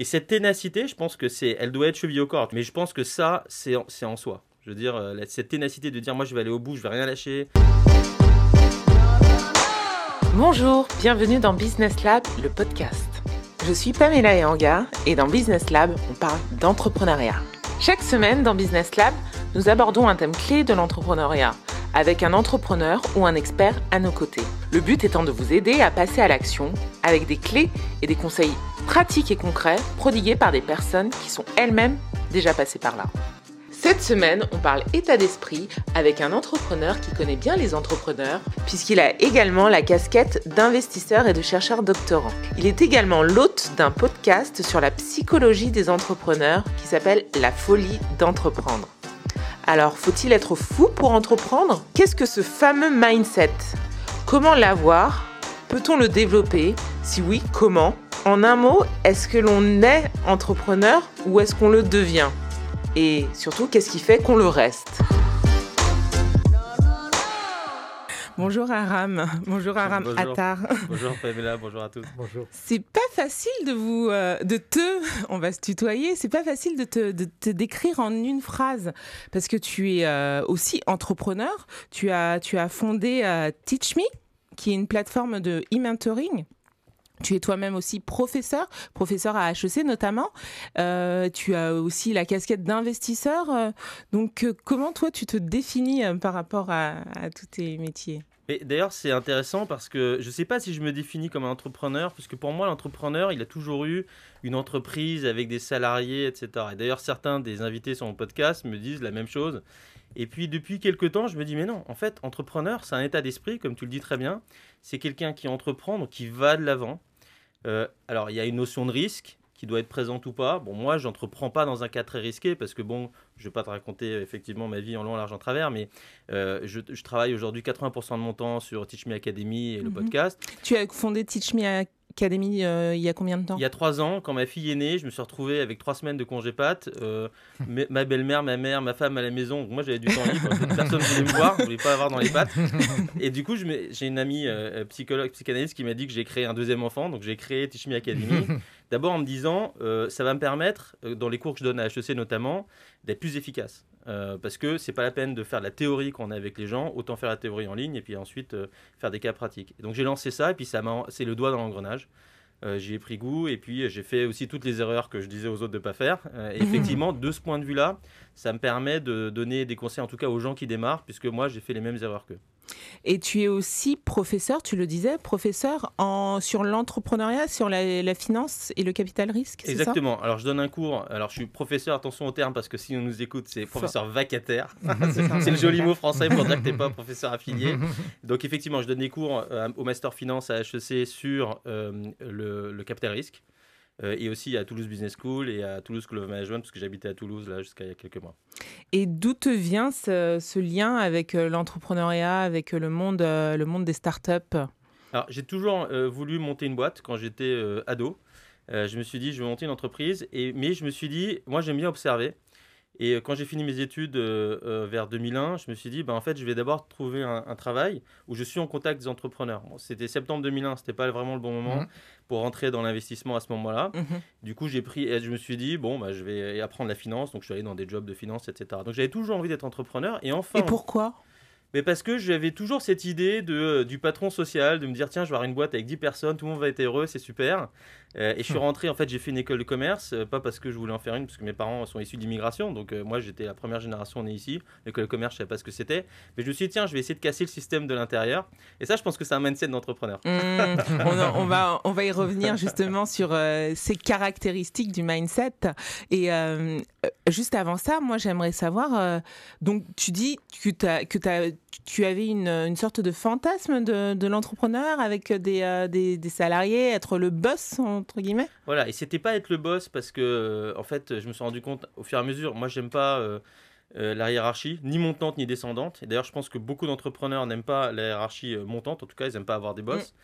Et cette ténacité, je pense que c'est, elle doit être cheville au corps. Mais je pense que ça, c'est en, soi. Je veux dire, euh, cette ténacité de dire, moi, je vais aller au bout, je vais rien lâcher. Bonjour, bienvenue dans Business Lab, le podcast. Je suis Pamela Ehanga et dans Business Lab, on parle d'entrepreneuriat. Chaque semaine dans Business Lab, nous abordons un thème clé de l'entrepreneuriat avec un entrepreneur ou un expert à nos côtés. Le but étant de vous aider à passer à l'action avec des clés et des conseils pratiques et concrets prodigués par des personnes qui sont elles-mêmes déjà passées par là. Cette semaine, on parle état d'esprit avec un entrepreneur qui connaît bien les entrepreneurs, puisqu'il a également la casquette d'investisseur et de chercheur doctorant. Il est également l'hôte d'un podcast sur la psychologie des entrepreneurs qui s'appelle La folie d'entreprendre. Alors, faut-il être fou pour entreprendre? Qu'est-ce que ce fameux mindset? Comment l'avoir? Peut-on le développer? Si oui, comment? En un mot, est-ce que l'on est entrepreneur ou est-ce qu'on le devient? Et surtout, qu'est-ce qui fait qu'on le reste? Bonjour Aram, bonjour Aram Bonjour. Attar. Bonjour Pamela, bonjour à tous. Bonjour. C'est pas facile de vous, euh, de te, on va se tutoyer. C'est pas facile de te, de te décrire en une phrase parce que tu es euh, aussi entrepreneur. Tu as, tu as fondé euh, Teach Me, qui est une plateforme de e-mentoring. Tu es toi-même aussi professeur, professeur à HEC notamment. Euh, tu as aussi la casquette d'investisseur. donc, comment toi tu te définis par rapport à, à tous tes métiers? Et d'ailleurs, c'est intéressant parce que je ne sais pas si je me définis comme un entrepreneur, parce que pour moi, l'entrepreneur, il a toujours eu une entreprise avec des salariés, etc. Et d'ailleurs, certains des invités sur mon podcast me disent la même chose. Et puis, depuis quelques temps, je me dis, mais non, en fait, entrepreneur, c'est un état d'esprit, comme tu le dis très bien. C'est quelqu'un qui entreprend, donc qui va de l'avant. Euh, alors, il y a une notion de risque qui doit être présente ou pas. Bon, moi, j'entreprends pas dans un cas très risqué parce que, bon, je vais pas te raconter effectivement ma vie en long, en large, en travers, mais euh, je, je travaille aujourd'hui 80% de mon temps sur Teach Me Academy et le Mhm. podcast. Tu as fondé Teach Me Academy euh, il y a combien de temps? Il y a trois ans, quand ma fille est née, je me suis retrouvé avec trois semaines de congé pâte. euh, ma- belle-mère, ma mère, ma femme à la maison. Moi, j'avais du temps libre. Personne ne voulait me voir, je voulais pas avoir dans les pattes. Et du coup, j'ai une amie euh, psychologue, psychanalyste qui m'a dit que j'ai créé un deuxième enfant. Donc j'ai créé Teach Me Academy. D'abord en me disant, euh, ça va me permettre, euh, dans les cours que je donne à HEC notamment, d'être plus efficace. Euh, parce que c'est pas la peine de faire de la théorie qu'on a avec les gens, autant faire la théorie en ligne et puis ensuite euh, faire des cas pratiques. Et donc j'ai lancé ça et puis ça m'a, c'est le doigt dans l'engrenage. J'y ai pris goût et puis j'ai fait aussi toutes les erreurs que je disais aux autres de pas faire. Et effectivement, de ce point de vue-là, ça me permet de donner des conseils en tout cas aux gens qui démarrent, puisque moi j'ai fait les mêmes erreurs qu'eux. Et tu es aussi professeur, tu le disais, professeur en, sur l'entrepreneuriat, sur la, la finance et le capital risque, ça? Exactement. Alors je donne un cours. Alors je suis professeur, attention au terme parce que si on nous écoute, c'est professeur vacataire. c'est le joli mot français pour dire que t'es pas professeur affilié. Donc effectivement, je donne des cours euh, au master finance à HEC sur euh, le, le capital risque. Euh, et aussi à Toulouse Business School et à Toulouse School of Management, parce que j'habitais à Toulouse là jusqu'à il y a quelques mois. Et d'où te vient ce, ce lien avec euh, l'entrepreneuriat, avec euh, le monde, le monde des startups? Alors, j'ai toujours voulu monter une boîte quand j'étais ado. Je me suis dit, je vais monter une entreprise. Et, mais je me suis dit, moi, j'aime bien observer. Et euh, quand j'ai fini mes études euh, euh, vers 2001, je me suis dit, ben, en fait, je vais d'abord trouver un, un travail où je suis en contact des entrepreneurs. Bon, c'était septembre 2001, c'était pas vraiment le bon moment Mhm. pour rentrer dans l'investissement à ce moment-là. Mhm. Du coup, j'ai pris, et je me suis dit, bon, bah, je vais apprendre la finance. Donc, je suis allé dans des jobs de finance, etc. Donc, j'avais toujours envie d'être entrepreneur. Et enfin, Et pourquoi? Mais parce que j'avais toujours cette idée de, du patron social, de me dire tiens, je vais avoir une boîte avec 10 personnes, tout le monde va être heureux, c'est super. Euh, et je suis rentré, en fait, j'ai fait une école de commerce, euh, pas parce que je voulais en faire une, parce que mes parents sont issus d'immigration, donc euh, moi j'étais la première génération née ici. L'école de commerce, je savais pas ce que c'était. Mais je me suis dit tiens, je vais essayer de casser le système de l'intérieur. Et ça, je pense que c'est un mindset d'entrepreneur. Mmh, on, va, on va y revenir justement sur ces caractéristiques du mindset. Et juste avant ça, moi j'aimerais savoir, donc tu dis que, t'as- que tu avais une, une sorte de fantasme de, de l'entrepreneur avec des, des, des salariés, être le boss, entre guillemets Voilà, et c'était pas être le boss parce que, euh, en fait, je me suis rendu compte au fur et à mesure, moi, j'aime pas euh, euh, la hiérarchie, ni montante ni descendante. Et d'ailleurs, je pense que beaucoup d'entrepreneurs n'aiment pas la hiérarchie montante, en tout cas, ils n'aiment pas avoir des boss.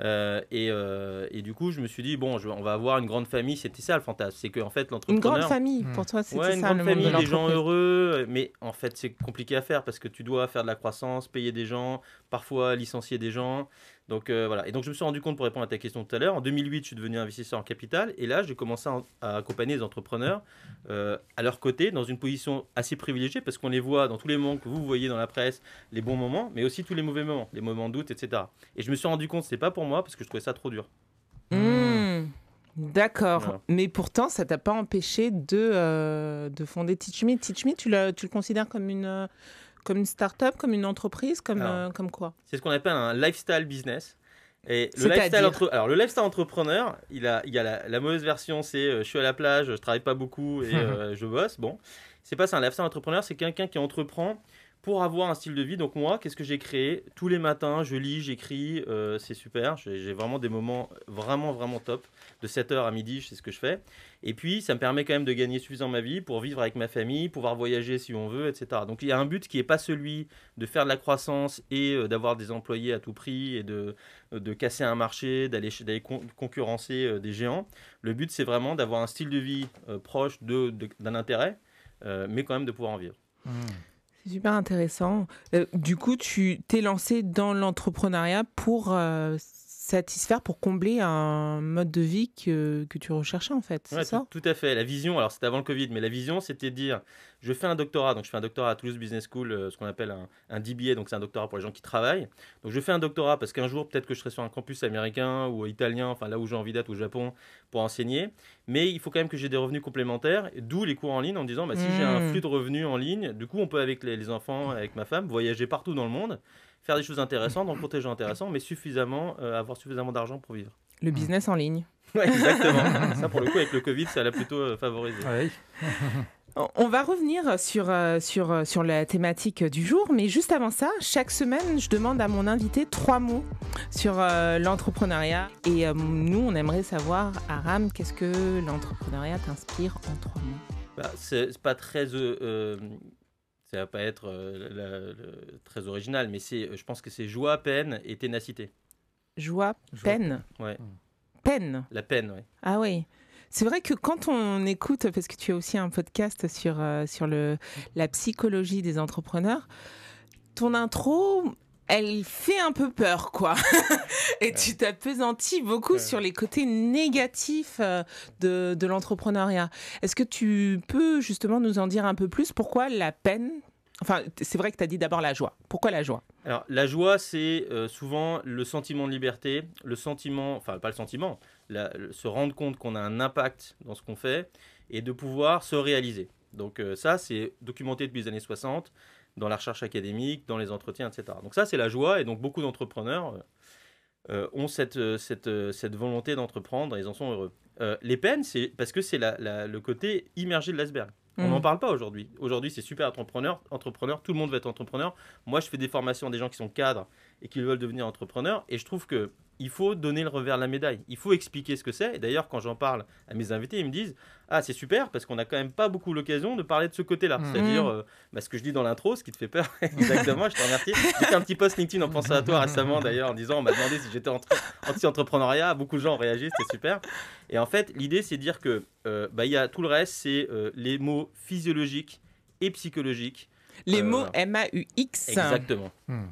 Euh, et, euh, et du coup, je me suis dit, bon, je- on va avoir une grande famille. C'était ça le fantasme. C'est qu'en fait, Une l'entrepreneur. grande famille, Hmm. pour toi, c'était Ouais, une ça grande le monde de famille, des gens heureux, mais en fait c'est compliqué à faire parce que tu dois faire de la croissance, payer des gens, parfois licencier des gens. Donc euh, voilà. Et donc je me suis rendu compte pour répondre à ta question tout à l'heure. En 2008, je suis devenu investisseur en capital et là, j'ai commencé à, à accompagner les entrepreneurs euh, à leur côté dans une position assez privilégiée parce qu'on les voit dans tous les moments que vous voyez dans la presse, les bons moments, mais aussi tous les mauvais moments, les moments de doute, etc. Et je me suis rendu compte c'est pas pour moi parce que je trouvais ça trop dur. Hmm, D'accord. Voilà. Mais pourtant, ça t'a pas empêché de, euh, de fonder Teach Me. Teach Me, tu, le- tu le considères comme une, comme une start-up, comme une entreprise, comme, Alors, euh, comme quoi C'est ce qu'on appelle un lifestyle business. Et le lifestyle, entre... Alors, le lifestyle entrepreneur, il, a, il y a la, la mauvaise version, c'est euh, je suis à la plage, je travaille pas beaucoup et euh, je bosse. Bon, c'est pas ça. Un lifestyle entrepreneur, c'est quelqu'un qui entreprend pour avoir un style de vie. Donc, moi, qu'est-ce que j'ai créé? Tous les matins, je lis, j'écris, euh, c'est super. J'ai vraiment des moments vraiment, vraiment top. De 7h à midi, c'est ce que je fais. Et puis, ça me permet quand même de gagner suffisamment ma vie pour vivre avec ma famille, pouvoir voyager si on veut, etc. Donc, il y a un but qui n'est pas celui de faire de la croissance et euh, d'avoir des employés à tout prix et de, de casser un marché, d'aller concurrencer euh, des géants. Le but, c'est vraiment d'avoir un style de vie euh, proche d'un intérêt, euh, mais quand même de pouvoir en vivre. Hmm. C'est super intéressant. Euh, du coup, tu t'es lancé dans l'entrepreneuriat pour euh, satisfaire, pour combler un mode de vie que, que tu recherchais en fait, c'est Ouais, ça? tout, à fait. La vision, alors c'était avant le Covid, mais la vision, c'était de dire je fais un doctorat. Donc, je fais un doctorat à Toulouse Business School, euh, ce qu'on appelle un, un DBA, donc c'est un doctorat pour les gens qui travaillent. Donc, je fais un doctorat parce qu'un jour, peut-être que je serai sur un campus américain ou italien, enfin là où j'ai envie d'être, au Japon, pour enseigner. Mais il faut quand même que j'ai des revenus complémentaires, d'où les cours en ligne en me disant bah, si j'ai un Mm. flux de revenus en ligne, du coup, on peut, avec les, les enfants, avec ma femme, voyager partout dans le monde, faire des choses intéressantes, rencontrer des gens intéressants, mais suffisamment, euh, avoir suffisamment d'argent pour vivre. Le business en ligne. Ouais, exactement. ça, pour le coup, avec le Covid, ça l'a plutôt euh, favorisé. Oui. On- va revenir sur, euh, sur, sur la thématique du jour, mais juste avant ça, chaque semaine, je demande à mon invité trois mots sur euh, l'entrepreneuriat. Et euh, nous, on aimerait savoir, Aram, qu'est-ce que l'entrepreneuriat t'inspire en trois mots? Bah, c'est c'est pas très. euh, euh, ça va pas être euh, la- très original, mais c'est, je pense que c'est joie, peine et ténacité. Joie, Joie, peine. Ouais. Peine. La peine, ouais. Ah oui. C'est vrai que quand on écoute, parce que tu as aussi un podcast sur, euh, sur le, la psychologie des entrepreneurs, ton intro, elle fait un peu peur, quoi. Et tu t'apesantis beaucoup Ouais. sur les côtés négatifs euh, de, de l'entrepreneuriat. Est-ce que tu peux justement nous en dire un peu plus? Pourquoi la peine? Enfin, c'est vrai que tu as dit d'abord la joie. Pourquoi la joie? Alors, la joie, c'est euh, souvent le sentiment de liberté, le sentiment, enfin, pas le sentiment, la- se rendre compte qu'on a un impact dans ce qu'on fait et de pouvoir se réaliser. Donc, euh, ça, c'est documenté depuis les années 60 dans la recherche académique, dans les entretiens, etc. Donc, ça, c'est la joie et donc beaucoup d'entrepreneurs. euh, euh, ont cette, euh, cette, cette volonté d'entreprendre et ils en sont heureux. Euh, les peines, c'est parce que c'est la- la- le côté immergé de l'iceberg. On Mm. n'en parle pas aujourd'hui. Aujourd'hui, c'est super entrepreneur, entrepreneur, tout le monde veut être entrepreneur. Moi, je fais des formations à des gens qui sont cadres et qui veulent devenir entrepreneurs et je trouve que il faut donner le revers de la médaille. Il faut expliquer ce que c'est. Et d'ailleurs, quand j'en parle à mes invités, ils me disent Ah, c'est super parce qu'on n'a quand même pas beaucoup l'occasion de parler de ce côté-là. Mm. C'est-à-dire euh, bah, ce que je dis dans l'intro, ce qui te fait peur. Exactement, je te remercie. J'ai fait un petit post LinkedIn en pensant à toi récemment d'ailleurs en disant On m'a demandé si j'étais entre- anti-entrepreneuriat. Beaucoup de gens ont réagi, c'était super. Et en fait, l'idée, c'est de dire que euh, bah, y a tout le reste, c'est euh, les mots physiologiques et psychologiques. Les Euh, mots M-A-U-X. Exactement Hmm.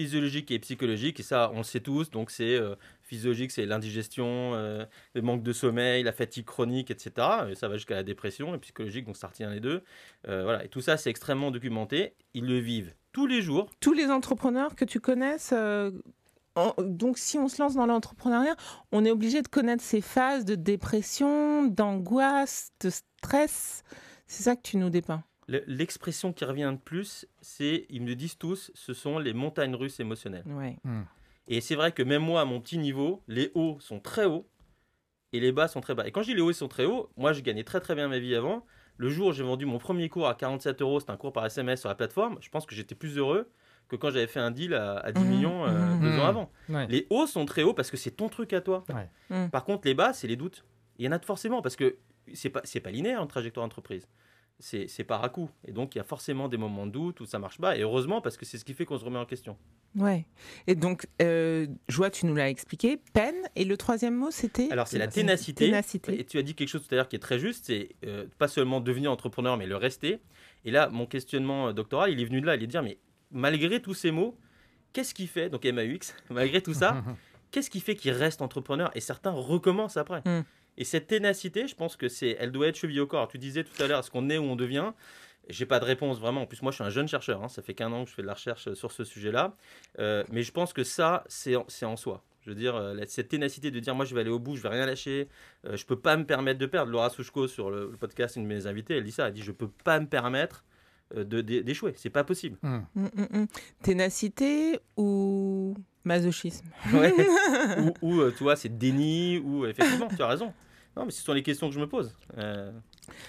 Physiologique et psychologique, et ça on le sait tous, donc c'est euh, physiologique, c'est l'indigestion, euh, le manque de sommeil, la fatigue chronique, etc. Et ça va jusqu'à la dépression, et psychologique, donc ça retient les deux. Euh, voilà, et tout ça c'est extrêmement documenté, ils le vivent tous les jours. tous les entrepreneurs que tu connaisses. donc, si on se lance dans l'entrepreneuriat, on est obligé de connaître ces phases de dépression, d'angoisse, de stress. C'est ça que tu nous dépeins. Le- L'expression qui revient de plus, c'est, ils me le disent tous, ce sont les montagnes russes émotionnelles. Ouais. Et c'est vrai que même moi, à mon petit niveau, les hauts sont très hauts et les bas sont très bas. Et quand je dis les hauts ils sont très hauts, moi, je gagnais très très bien ma vie avant. Le jour où j'ai vendu mon premier cours à 47 euros, c'était un cours par SMS sur la plateforme, je pense que j'étais plus heureux que quand j'avais fait un deal à, à 10 Mhm, millions euh, mhm. deux ans avant. Ouais. Les hauts sont très hauts parce que c'est ton truc à toi. Ouais. Mhm. Par contre, les bas, c'est les doutes. Il y en a forcément parce que c'est pas, c'est pas linéaire une trajectoire entreprise. C'est par à coup. Et donc, il y a forcément des moments de doute où ça marche pas. Et heureusement, parce que c'est ce qui fait qu'on se remet en question. Ouais. Et donc, euh, joie, tu nous l'as expliqué. Peine. Et le troisième mot, c'était Alors, c'est la ténacité. Ténacité. Et tu as dit quelque chose tout à l'heure qui est très juste, c'est euh, pas seulement devenir entrepreneur, mais le rester. Et là, mon questionnement euh, doctoral, il est venu de là, il est de dire, mais malgré tous ces mots, qu'est-ce qui fait, donc MAUX, malgré tout ça, qu'est-ce qui fait qu'ils restent entrepreneurs et certains recommencent après Mm. Et cette ténacité, je pense que c'est, elle doit être chevillée au corps. Tu disais tout à l'heure, est-ce qu'on est où on devient? J'ai pas de réponse vraiment. En plus, moi, je suis un jeune chercheur. hein. Ça fait qu'un an que je fais de la recherche sur ce sujet-là. Euh, mais je pense que ça, c'est en, c'est en soi. Je veux dire, euh, cette ténacité de dire, moi, je vais aller au bout, je vais rien lâcher. Euh, je peux pas me permettre de perdre. Laura Souchko, sur le, le podcast, une de mes invités, elle dit ça. Elle dit, je peux pas me permettre euh, d'échouer. C'est pas possible. Hmm. Mm, mm, mm. Ténacité ou masochisme? Ouais. ou, ou, euh, tu vois, c'est déni, ou effectivement, tu as raison. Non, mais ce sont les questions que je me pose. Euh,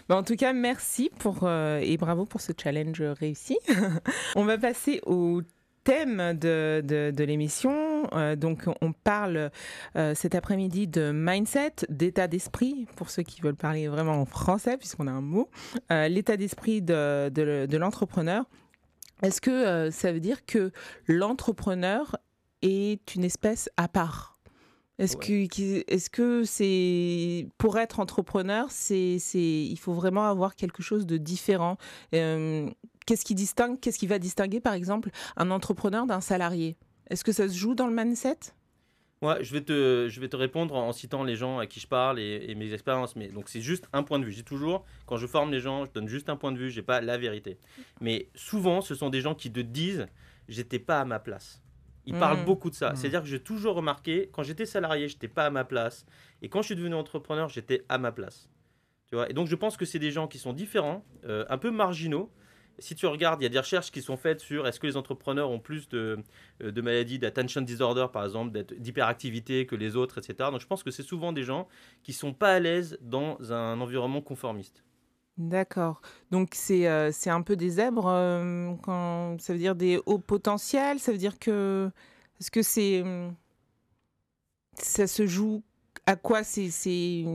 Bah, en tout cas, merci pour, euh, et bravo pour ce challenge réussi. on va passer au thème de, de, l'émission. Euh, donc, on parle euh, cet après-midi de mindset, d'état d'esprit, pour ceux qui veulent parler vraiment en français, puisqu'on a un mot. Euh, L'état d'esprit de, de, l'entrepreneur. Est-ce que euh, ça veut dire que l'entrepreneur est une espèce à part? Est-ce que, est-ce que c'est pour être entrepreneur, c'est, c'est, il faut vraiment avoir quelque chose de différent. Euh, qu'est-ce qui distingue, qu'est-ce qui va distinguer, par exemple, un entrepreneur d'un salarié? Est-ce que ça se joue dans le mindset? Ouais, je vais te, je vais te répondre en citant les gens à qui je parle et, et mes expériences. Mais donc c'est juste un point de vue. J'ai toujours, quand je forme les gens, je donne juste un point de vue. J'ai pas la vérité. Mais souvent, ce sont des gens qui te disent, j'étais pas à ma place. Ils Mm. parlent beaucoup de ça. Mm. C'est-à-dire que j'ai toujours remarqué, quand j'étais salarié, j'étais pas à ma place. Et quand je suis devenu entrepreneur, j'étais à ma place. Tu vois et donc je pense que c'est des gens qui sont différents, euh, un peu marginaux. Si tu regardes, il y a des recherches qui sont faites sur est-ce que les entrepreneurs ont plus de, euh, de maladies d'attention disorder, par exemple, d'être- d'hyperactivité que les autres, etc. Donc je pense que c'est souvent des gens qui sont pas à l'aise dans un environnement conformiste. D'accord. Donc c'est, euh, c'est un peu des zèbres. euh, quand, ça veut dire des hauts potentiels. Ça veut dire que est-ce que c'est hum, ça se joue à quoi C'est, c'est,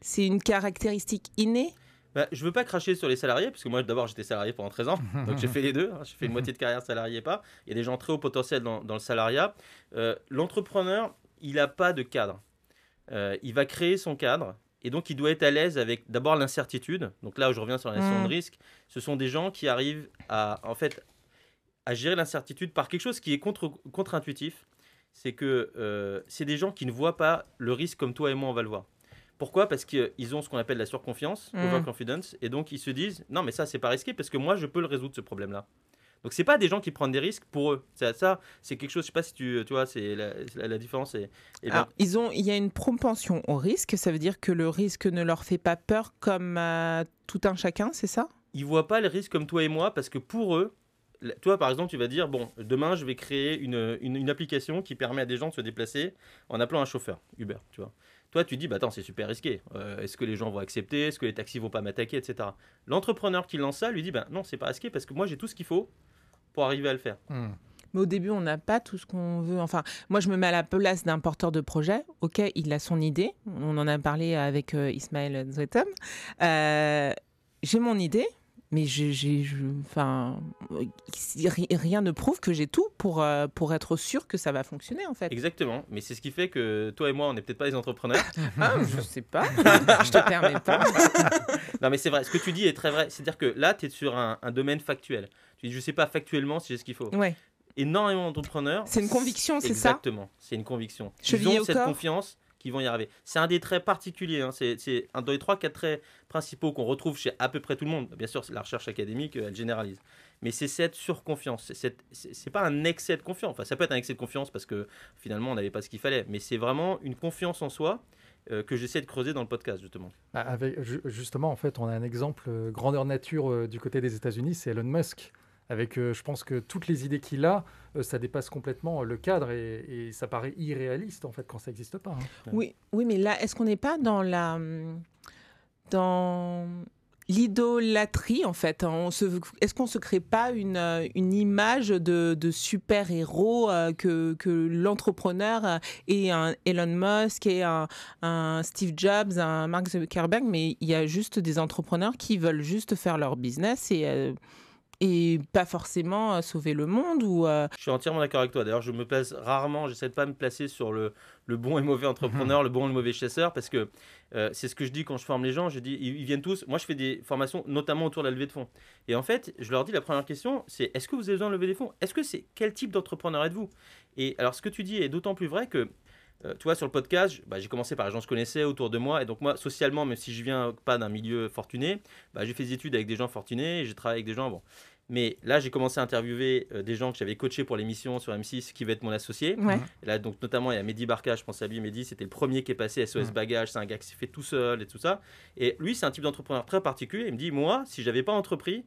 c'est une caractéristique innée? Bah, je veux pas cracher sur les salariés, parce que moi d'abord j'étais salarié pendant 13 ans, donc j'ai fait les deux, hein. j'ai fait une moitié de carrière salarié et pas. Il y a des gens très haut potentiel dans, dans le salariat. Euh, L'entrepreneur, il n'a pas de cadre. Euh, il va créer son cadre, et donc il doit être à l'aise avec d'abord l'incertitude. Donc là où je reviens sur la Mm. de risque, ce sont des gens qui arrivent à, en fait, à gérer l'incertitude par quelque chose qui est contre- contre-intuitif. C'est que euh, c'est des gens qui ne voient pas le risque comme toi et moi on va le voir. Pourquoi? Parce qu'ils ont ce qu'on appelle la surconfiance, Mm. overconfidence, et donc ils se disent non mais ça c'est pas risqué parce que moi je peux le résoudre ce problème-là. Donc c'est pas des gens qui prennent des risques pour eux. Ça, ça c'est quelque chose. Je sais pas si tu, tu vois, c'est la, la- la différence est. est. Alors, ils ont, il y a une propension au risque. Ça veut dire que le risque ne leur fait pas peur comme tout un chacun, c'est ça? Ils voient pas le risque comme toi et moi parce que pour eux, toi par exemple, tu vas dire bon, demain je vais créer une, une, une application qui permet à des gens de se déplacer en appelant un chauffeur Uber, tu vois. Toi, tu dis bah attends, c'est super risqué. Euh, Est-ce que les gens vont accepter? Est-ce que les taxis vont pas m'attaquer, etc. L'entrepreneur qui lance ça lui dit bah non, c'est pas risqué parce que moi j'ai tout ce qu'il faut pour arriver à le faire. Hmm. Mais au début, on n'a pas tout ce qu'on veut. Enfin, moi, je me mets à la place d'un porteur de projet. Ok, il a son idée. On en a parlé avec euh, Ismaël Zwetem. Euh, j'ai mon idée, mais j'ai, enfin, ri- rien ne prouve que j'ai tout pour, euh, pour être sûr que ça va fonctionner, en fait. Exactement. Mais c'est ce qui fait que toi et moi, on n'est peut-être pas des entrepreneurs. Ah, je sais pas. je te permets pas. non mais c'est vrai. Ce que tu dis est très vrai. C'est-à-dire que là, tu es sur un, un domaine factuel. Tu dis je sais pas factuellement si j'ai ce qu'il faut. Ouais. énormément d'entrepreneurs. C'est une conviction, c'est ça Exactement, c'est une conviction. Chevillé Ils ont cette corps. confiance qu'ils vont y arriver. C'est un des traits particuliers. hein. C'est un des trois, quatre traits principaux qu'on retrouve chez à peu près tout le monde. Bien sûr, la recherche académique, euh, elle généralise. Mais c'est cette surconfiance. C'est pas un excès de confiance. Enfin, ça peut être un excès de confiance parce que finalement, on n'avait pas ce qu'il fallait. Mais c'est vraiment une confiance en soi euh, que j'essaie de creuser dans le podcast, justement. Bah, avec, justement, en fait, on a un exemple euh, grandeur nature euh, du côté des États-Unis, c'est Elon Musk. Avec, euh, je pense que toutes les idées qu'il a, euh, ça dépasse complètement euh, le cadre et, ça paraît irréaliste en fait quand ça n'existe pas. hein. Oui, oui, mais là, est-ce qu'on n'est pas dans la dans l'idolâtrie en fait hein? on se, Est-ce qu'on se crée pas une, une image de, super héros que, que l'entrepreneur est un Elon Musk et un, un Steve Jobs, un Mark Zuckerberg, mais il y a juste des entrepreneurs qui veulent juste faire leur business et et pas forcément euh, sauver le monde ou euh, Je suis entièrement d'accord avec toi. D'ailleurs, je me place rarement, j'essaie de pas me placer sur le, le bon et mauvais entrepreneur, le bon et le mauvais chasseur, parce que euh, c'est ce que je dis quand je forme les gens. Je dis, ils, ils viennent tous. Moi, je fais des formations, notamment autour de la levée de fonds. Et en fait, je leur dis la première question, c'est est-ce que vous avez besoin de lever des fonds? Est-ce que c'est quel type d'entrepreneur êtes-vous? Et alors, ce que tu dis est d'autant plus vrai que euh, toi, sur le podcast, bah, j'ai commencé par les gens que je connaissais autour de moi. Et donc, moi, socialement, même si je viens pas d'un milieu fortuné, bah, j'ai fait des études avec des gens fortunés, et j'ai travaillé avec des gens. Bon. Mais là, j'ai commencé à interviewer euh, des gens que j'avais coachés pour l'émission sur M6 qui va être mon associé. ouais. Et là, donc, notamment, il y a Mehdi Barka, je pense à lui. Mehdi, c'était le premier qui est passé SOS Mhm. Bagage. C'est un gars qui s'est fait tout seul et tout ça. Et lui, c'est un type d'entrepreneur très particulier. Il me dit Moi, si j'avais pas entrepris,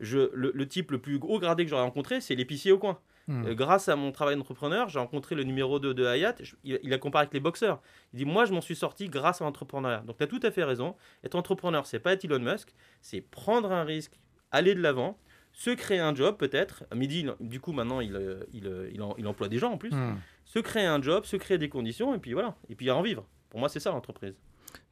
je, le, le type le plus gros gradé que j'aurais rencontré, c'est l'épicier au coin. Hmm. Euh, grâce à mon travail d'entrepreneur, j'ai rencontré le numéro 2 de Hayat. Je- il, il a comparé avec les boxeurs. Il dit Moi, je m'en suis sorti grâce à l'entrepreneuriat. Donc, tu as tout à fait raison. Être entrepreneur, c'est pas être Elon Musk, c'est prendre un risque, aller de l'avant, se créer un job peut-être. À midi, il- du coup, maintenant, il, euh, il, euh, il, en- il emploie des gens en plus. Hmm. Se créer un job, se créer des conditions, et puis voilà. Et puis en vivre. Pour moi, c'est ça l'entreprise.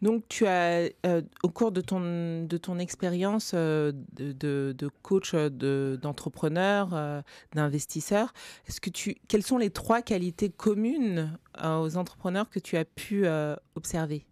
Donc, tu as, euh, au cours de ton, de ton expérience euh, de, de- de coach, de- d'entrepreneur, euh, d'investisseur, est-ce que tu, quelles sont les trois qualités communes euh, aux entrepreneurs que tu as pu euh, observer?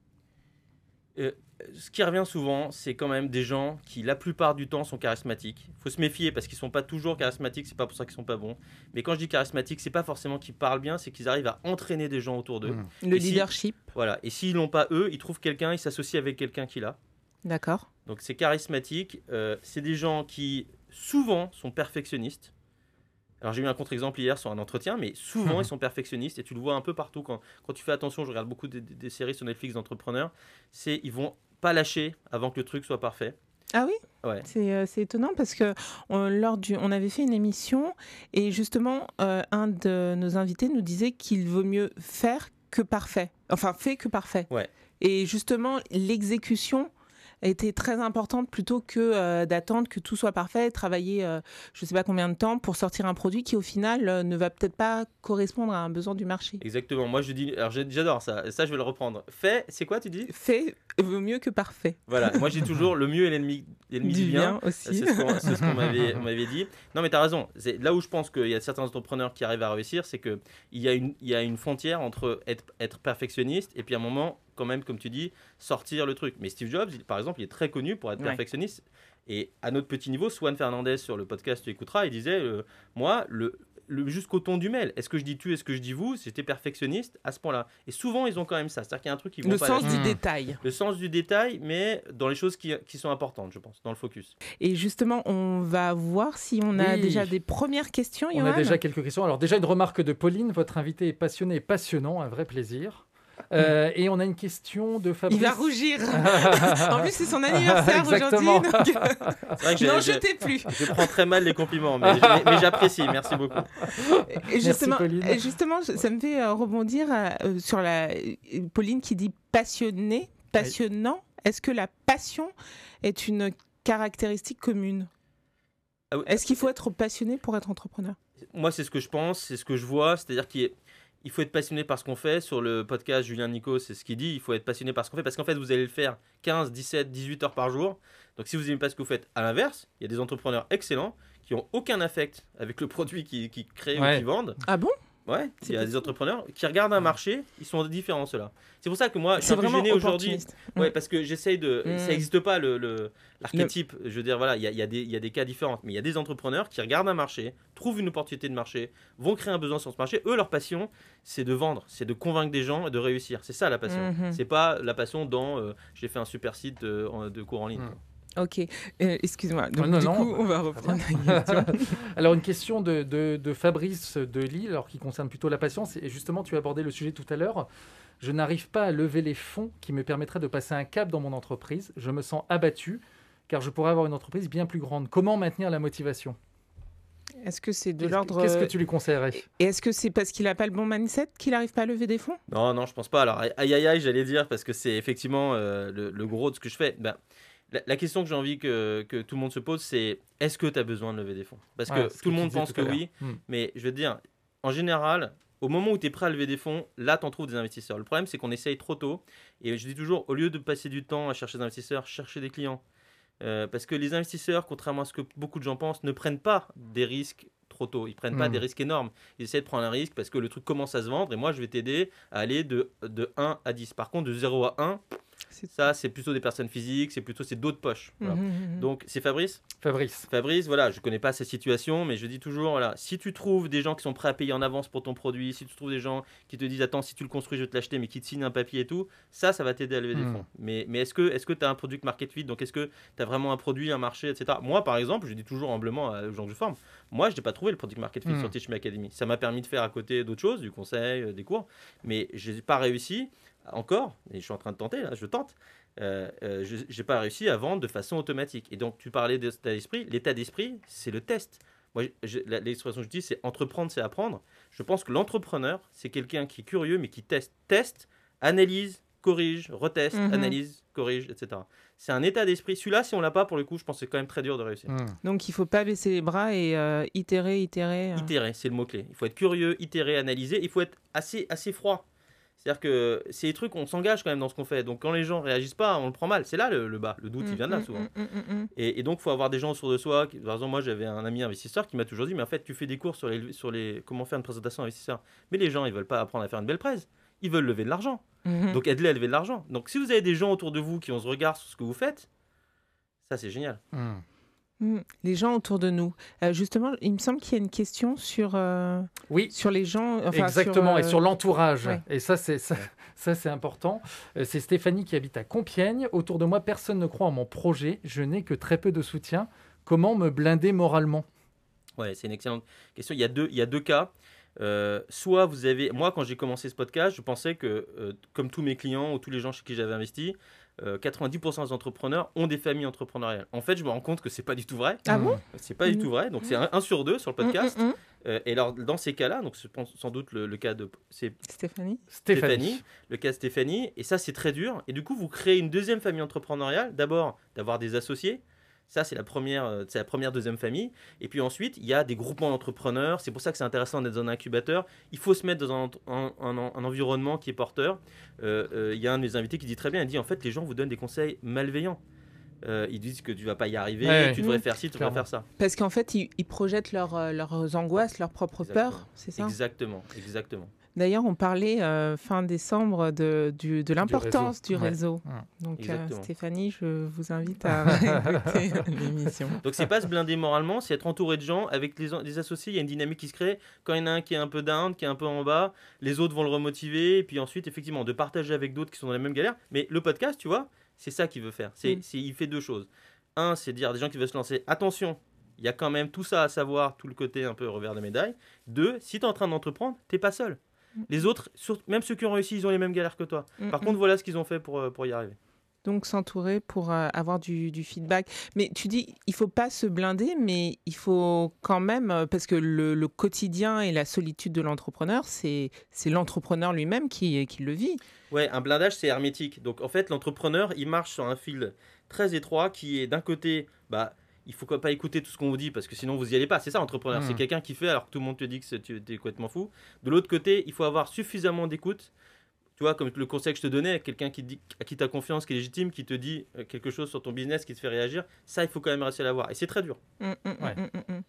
Ce qui revient souvent, c'est quand même des gens qui, la plupart du temps, sont charismatiques. Il faut se méfier parce qu'ils sont pas toujours charismatiques, c'est pas pour ça qu'ils sont pas bons. Mais quand je dis charismatiques, c'est pas forcément qu'ils parlent bien, c'est qu'ils arrivent à entraîner des gens autour d'eux. Hmm. Le Et si- leadership, Voilà. Et s'ils l'ont pas eux, ils trouvent quelqu'un, ils s'associent avec quelqu'un qui l'a. d'accord Donc c'est charismatique. Euh, c'est des gens qui souvent sont perfectionnistes. Alors j'ai eu un contre-exemple hier sur un entretien, mais souvent ils sont perfectionnistes et tu le vois un peu partout quand, quand tu fais attention. Je regarde beaucoup des, des- des séries sur Netflix d'entrepreneurs. C'est ils vont pas lâcher avant que le truc soit parfait. Ah oui? Ouais. C'est euh, c'est étonnant parce que on, lors du, on avait fait une émission et justement euh, un de nos invités nous disait qu'il vaut mieux faire que parfait. Enfin, fait que parfait. Ouais. Et justement, l'exécution était très importante plutôt que euh, d'attendre que tout soit parfait, travailler euh, je ne sais pas combien de temps pour sortir un produit qui au final euh, ne va peut-être pas correspondre à un besoin du marché. Exactement. Moi je dis, alors j'adore ça. Ça je vais le reprendre. Fait, c'est quoi tu dis? Fait vaut mieux que parfait. Voilà. Moi j'ai toujours le mieux est l'ennemi du bien. aussi. C'est ce qu'on m'avait dit. Non, mais tu as raison. Là où je pense qu'il y a certains entrepreneurs qui arrivent à réussir, c'est qu'il y, a une- il y a une frontière entre être, être perfectionniste et puis à un moment, quand même, comme tu dis, sortir le truc. Mais Steve Jobs, il- par exemple, il est très connu pour être Ouais. perfectionniste. Et à notre petit niveau, Swan Fernandez sur le podcast Tu écouteras, il disait euh, Moi, le, le- jusqu'au ton du mail, est-ce que je dis tu, est-ce que je dis vous? J'étais perfectionniste à ce point-là. Et souvent, ils ont quand même ça. C'est-à-dire qu'il y a un truc qui Le pas sens du Hmm. détail. Le sens du détail, mais dans les choses qui, qui sont importantes, je pense, dans le focus. Et justement, on va voir si on a Oui. déjà des premières questions, On a Johan. déjà quelques questions. Alors déjà une remarque de Pauline, votre invité est passionné et passionnant, un vrai plaisir. Euh, et on a une question de Il Fabrice. va rougir. en plus, c'est son anniversaire aujourd'hui. Donc, que j'ai- N'en jetez plus. Je prends très mal les compliments, mais, mais- mais j'apprécie. Merci beaucoup. Et justement, justement, ça me fait euh, rebondir euh, sur la euh, Pauline qui dit passionné, passionnant. Est-ce que la passion est une caractéristique commune? Ah oui. Est-ce qu'il faut être passionné pour être entrepreneur? Moi, c'est ce que je pense, c'est ce que je vois. C'est-à-dire qu'il est- il faut être passionné par ce qu'on fait. Sur le podcast, Julien Nico, c'est ce qu'il dit. Il faut être passionné par ce qu'on fait parce qu'en fait, vous allez le faire 15, 17, 18 heures par jour. Donc, si vous n'aimez pas ce que vous faites, à l'inverse, il y a des entrepreneurs excellents qui ont aucun affect avec le produit qu'ils qui créent ou Ouais. qu'ils vendent. Ah bon? Ouais, il C'est y a des entrepreneurs qui regardent un marché, ils sont différents ceux-là. C'est pour ça que moi, je suis un peu gêné aujourd'hui. Ouais, Mm. parce que j'essaye de. Mm. Ça n'existe pas le, le- l'archétype. Je veux dire, voilà, il y a, il y a des- il y a des cas différents. Mais il y a des entrepreneurs qui regardent un marché, trouvent une opportunité de marché, vont créer un besoin sur ce marché. Eux, leur passion, c'est de vendre, c'est de convaincre des gens et de réussir. C'est ça la passion. Mhm. C'est pas la passion dans euh, j'ai fait un super site de, en- de cours en ligne. Ok, Euh, excuse-moi. Donc, non, du non, coup, on va reprendre la question. Alors une question de, de- de Fabrice de Lille, alors qui concerne plutôt la patience. Et justement, tu as abordé le sujet tout à l'heure. Je n'arrive pas à lever les fonds qui me permettraient de passer un cap dans mon entreprise. Je me sens abattu car je pourrais avoir une entreprise bien plus grande. Comment maintenir la motivation? Est-ce que c'est de l'ordre. Qu'est-ce que tu lui conseillerais? Et est-ce que c'est parce qu'il n'a pas le bon mindset qu'il n'arrive pas à lever des fonds? Non, non, je pense pas. Alors, aïe aïe aïe, j'allais dire, parce que c'est effectivement euh, le, le gros de ce que je fais. Ben, la, la question que j'ai envie que, que tout le monde se pose, c'est est-ce que tu as besoin de lever des fonds? Parce que tout le monde pense que oui, Hmm. mais je veux te dire, en général, au moment où tu es prêt à lever des fonds, là, tu en trouves des investisseurs. Le problème, c'est qu'on essaye trop tôt. Et je dis toujours, au lieu de passer du temps à chercher des investisseurs, chercher des clients. Euh, parce que les investisseurs, contrairement à ce que beaucoup de gens pensent, ne prennent pas des risques trop tôt. Ils prennent pas Mm. des risques énormes. Ils essaient de prendre un risque parce que le truc commence à se vendre et moi, je vais t'aider à aller de, de 1 à 10. Par contre, de 0 à 1, C'est- ça, c'est plutôt des personnes physiques, c'est plutôt c'est d'autres poches. Voilà. Mhm, mhm. Donc, c'est Fabrice? Fabrice. Fabrice, voilà, je connais pas sa situation, mais je dis toujours, voilà, si tu trouves des gens qui sont prêts à payer en avance pour ton produit, si tu trouves des gens qui te disent, attends, si tu le construis, je vais te l'acheter, mais qui te signent un papier et tout, ça, ça va t'aider à lever des Hmm. fonds. Mais, mais est-ce que est-ce que tu as un produit market fit? Donc, est-ce que tu as vraiment un produit, un marché, etc. Moi, par exemple, je dis toujours humblement aux gens que je forme, moi, je n'ai pas trouvé le produit market fit Hmm. sur Teach Me Academy. Ça m'a permis de faire à côté d'autres choses, du conseil, euh, des cours, mais je n'ai pas réussi encore, et je suis en train de tenter, là, je tente, euh, euh, je n'ai pas réussi à vendre de façon automatique. Et donc, tu parlais d'état d'esprit. L'état d'esprit, c'est le test. Moi, l'expression que je dis, c'est entreprendre, c'est apprendre. Je pense que l'entrepreneur, c'est quelqu'un qui est curieux, mais qui teste, teste, analyse, corrige, reteste, Mhm. analyse, corrige, etc. C'est un état d'esprit. Celui-là, si on l'a pas, pour le coup, je pense que c'est quand même très dur de réussir. Hmm. Donc il faut pas baisser les bras et euh, itérer, itérer. euh. Itérer, c'est le mot-clé. Il faut être curieux, itérer, analyser. Il faut être assez, assez froid. C'est-à-dire que c'est des trucs, on s'engage quand même dans ce qu'on fait. Donc quand les gens réagissent pas, on le prend mal. C'est là le, le bas. Le doute, il vient de là Mm, souvent. mm, mm, mm, mm. Et, et donc, il faut avoir des gens autour de soi. Qui, par exemple, moi, j'avais un ami investisseur qui m'a toujours dit Mais en fait, tu fais des cours sur les, sur les comment faire une présentation investisseur. Mais les gens, ils veulent pas apprendre à faire une belle presse. Ils veulent lever de l'argent. Mhm. Donc, aide-les à lever de l'argent. Donc, si vous avez des gens autour de vous qui ont ce regard sur ce que vous faites, ça, c'est génial. Hmm. Mm. Les gens autour de nous. Euh, justement, il me semble qu'il y a une question sur, euh, Oui, sur les gens. enfin, Exactement, et euh, sur l'entourage. ouais. Et ça, c'est ça, ça, c'est important. C'est Stéphanie qui habite à Compiègne. Autour de moi, personne ne croit en mon projet. Je n'ai que très peu de soutien. Comment me blinder moralement? Ouais, c'est une excellente question. Il y a deux, il y a deux cas. Euh, soit vous avez. Moi, quand j'ai commencé ce podcast, je pensais que, euh, comme tous mes clients ou tous les gens chez qui j'avais investi, euh, 90% des entrepreneurs ont des familles entrepreneuriales. En fait, je me rends compte que c'est pas du tout vrai. Ah bon C'est pas du Mhm. tout vrai. Donc, c'est un, un sur deux sur le podcast. Mm, mm, mm. Euh, et alors, dans ces cas-là, donc je pense sans doute le, le cas de c'est Stéphanie Stéphanie. Stéphanie, le cas de Stéphanie, et ça c'est très dur. Et du coup, vous créez une deuxième famille entrepreneuriale. D'abord, d'avoir des associés. Ça, c'est la première, euh, c'est la première deuxième famille. Et puis ensuite, il y a des groupements d'entrepreneurs. C'est pour ça que c'est intéressant d'être dans un incubateur. Il faut se mettre dans un, un- un- un environnement qui est porteur. Euh, euh, il y a un de mes invités qui dit très bien, il dit en fait, les gens vous donnent des conseils malveillants. Euh, ils disent que tu vas pas y arriver, Ouais, tu devrais Mhm. faire ci, tu devrais faire ça. Parce qu'en fait, ils, ils projettent leur, euh, leurs angoisses, leurs propres Exactement. peurs, c'est ça? Exactement, exactement. D'ailleurs, on parlait euh, fin décembre de, du- de l'importance du réseau. réseau. Ouais. Donc, euh. Stéphanie, je vous invite à écouter l'émission. Donc c'est pas se blinder moralement, c'est être entouré de gens avec les, les associés. Il y a une dynamique qui se crée. Quand il y en a un qui est un peu down, qui est un peu en bas, les autres vont le remotiver. Et puis ensuite, effectivement, de partager avec d'autres qui sont dans la même galère. Mais le podcast, tu vois, c'est ça qu'il veut faire. C'est, Mm. il fait deux choses. Un, c'est dire à des gens qui veulent se lancer, attention, il y a quand même tout ça à savoir, tout le côté un peu revers de médaille. Deux, si tu es en train d'entreprendre, t'es pas seul. Mm. Les autres, sur- même ceux qui ont réussi, ils ont les mêmes galères que toi. Par Mm, contre, mm. voilà ce qu'ils ont fait pour, euh, pour y arriver. donc s'entourer pour euh, avoir du, du feedback. Mais tu dis, il faut pas se blinder, mais il faut quand même, euh, parce que le, le quotidien et la solitude de l'entrepreneur, c'est c'est l'entrepreneur lui-même qui, qui le vit. Ouais, un blindage, c'est hermétique. Donc en fait, l'entrepreneur, il marche sur un fil très étroit qui est d'un côté, bah, il faut pas écouter tout ce qu'on vous dit parce que sinon vous y allez pas. C'est ça, entrepreneur. Hmm. C'est quelqu'un qui fait alors que tout le monde te dit que tu es complètement fou. De l'autre côté, il faut avoir suffisamment d'écoute. Tu vois, comme le conseil que je te donnais, quelqu'un qui dit, à qui tu as confiance, qui est légitime, qui te dit euh, quelque chose sur ton business, qui te fait réagir, ça, il faut quand même réussir à l'avoir. Et c'est très dur. Mm, mm, mm, Ouais. mm, mm, mm.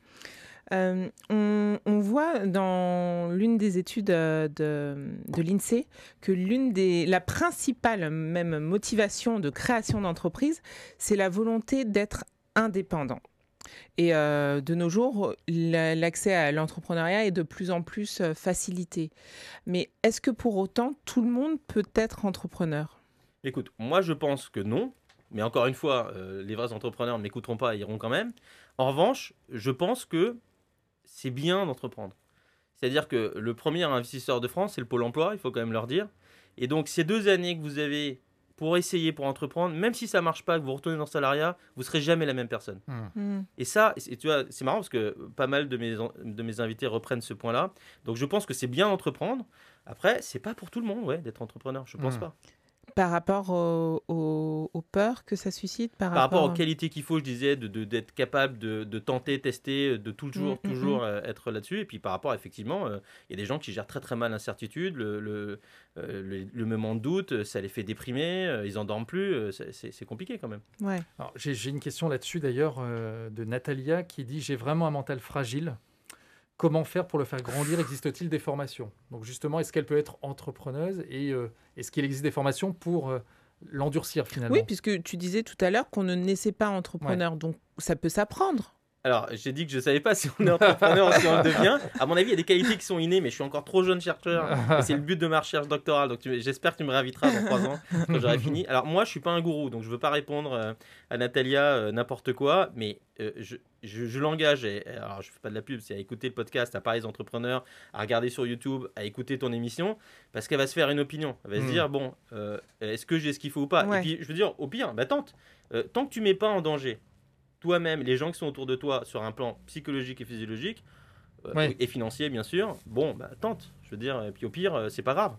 Euh, on, on voit dans l'une des études euh, de, de l'INSEE que l'une des, la principale même motivation de création d'entreprise, c'est la volonté d'être indépendant. Et euh, de nos jours, la- l'accès à l'entrepreneuriat est de plus en plus euh, facilité. Mais est-ce que pour autant, tout le monde peut être entrepreneur? Écoute, moi je pense que non, mais encore une fois, euh, les vrais entrepreneurs ne m'écouteront pas, ils iront quand même. En revanche, je pense que c'est bien d'entreprendre. C'est-à-dire que le premier investisseur de France, c'est le Pôle emploi, il faut quand même leur dire. Et donc ces deux années que vous avez pour essayer, pour entreprendre, même si ça marche pas, que vous retournez dans le salariat, vous serez jamais la même personne. Hmm. Hmm. Et ça, et tu vois, c'est marrant parce que pas mal de mes, de mes invités reprennent ce point-là. Donc je pense que c'est bien d'entreprendre. Après, c'est pas pour tout le monde, ouais, d'être entrepreneur. Je pense Mm. pas. Par rapport aux, peurs que ça suscite Par, Par rapport aux à- qualités qu'il faut, je disais, de- de- d'être capable de, de tenter, tester, de toujours, Mm, mm, toujours euh, être là-dessus. Et puis par rapport, effectivement, euh, il y a des gens qui gèrent très très mal l'incertitude, le, le, euh, le- le moment de doute, ça les fait déprimer, euh, ils en dorment plus, euh, c'est- compliqué quand même. Ouais. Alors, J'ai j'ai une question là-dessus d'ailleurs euh, de Natalia qui dit J'ai vraiment un mental fragile. Comment faire pour le faire grandir? Existe-t-il des formations? Donc justement, est-ce qu'elle peut être entrepreneuse et euh, est-ce qu'il existe des formations pour euh, l'endurcir finalement? Oui, puisque tu disais tout à l'heure qu'on ne naissait pas entrepreneur, donc ça peut s'apprendre. Alors, j'ai dit que je savais pas si on est entrepreneur ou si on le devient. À mon avis, il y a des qualités qui sont innées, mais je suis encore trop jeune chercheur. C'est le but de ma recherche doctorale. Donc, j'espère que tu me réinviteras dans trois ans quand j'aurai fini. Alors, moi, je suis pas un gourou, donc je veux pas répondre euh, à Natalia euh, n'importe quoi, mais euh, je, je, je l'engage. Alors, je fais pas de la pub, c'est à écouter le podcast, à parler des entrepreneurs, à regarder sur YouTube, à écouter ton émission, parce qu'elle va se faire une opinion. Elle va se Mm. dire bon, est-ce que j'ai ce qu'il faut ou pas? Ouais. Et puis, je veux dire, au pire, bah tente. Tant que tu mets pas en danger toi-même, les gens qui sont autour de toi sur un plan psychologique et physiologique, euh, et financier bien sûr, bon, bah, tente. Je veux dire, et puis au pire, euh, c'est pas grave.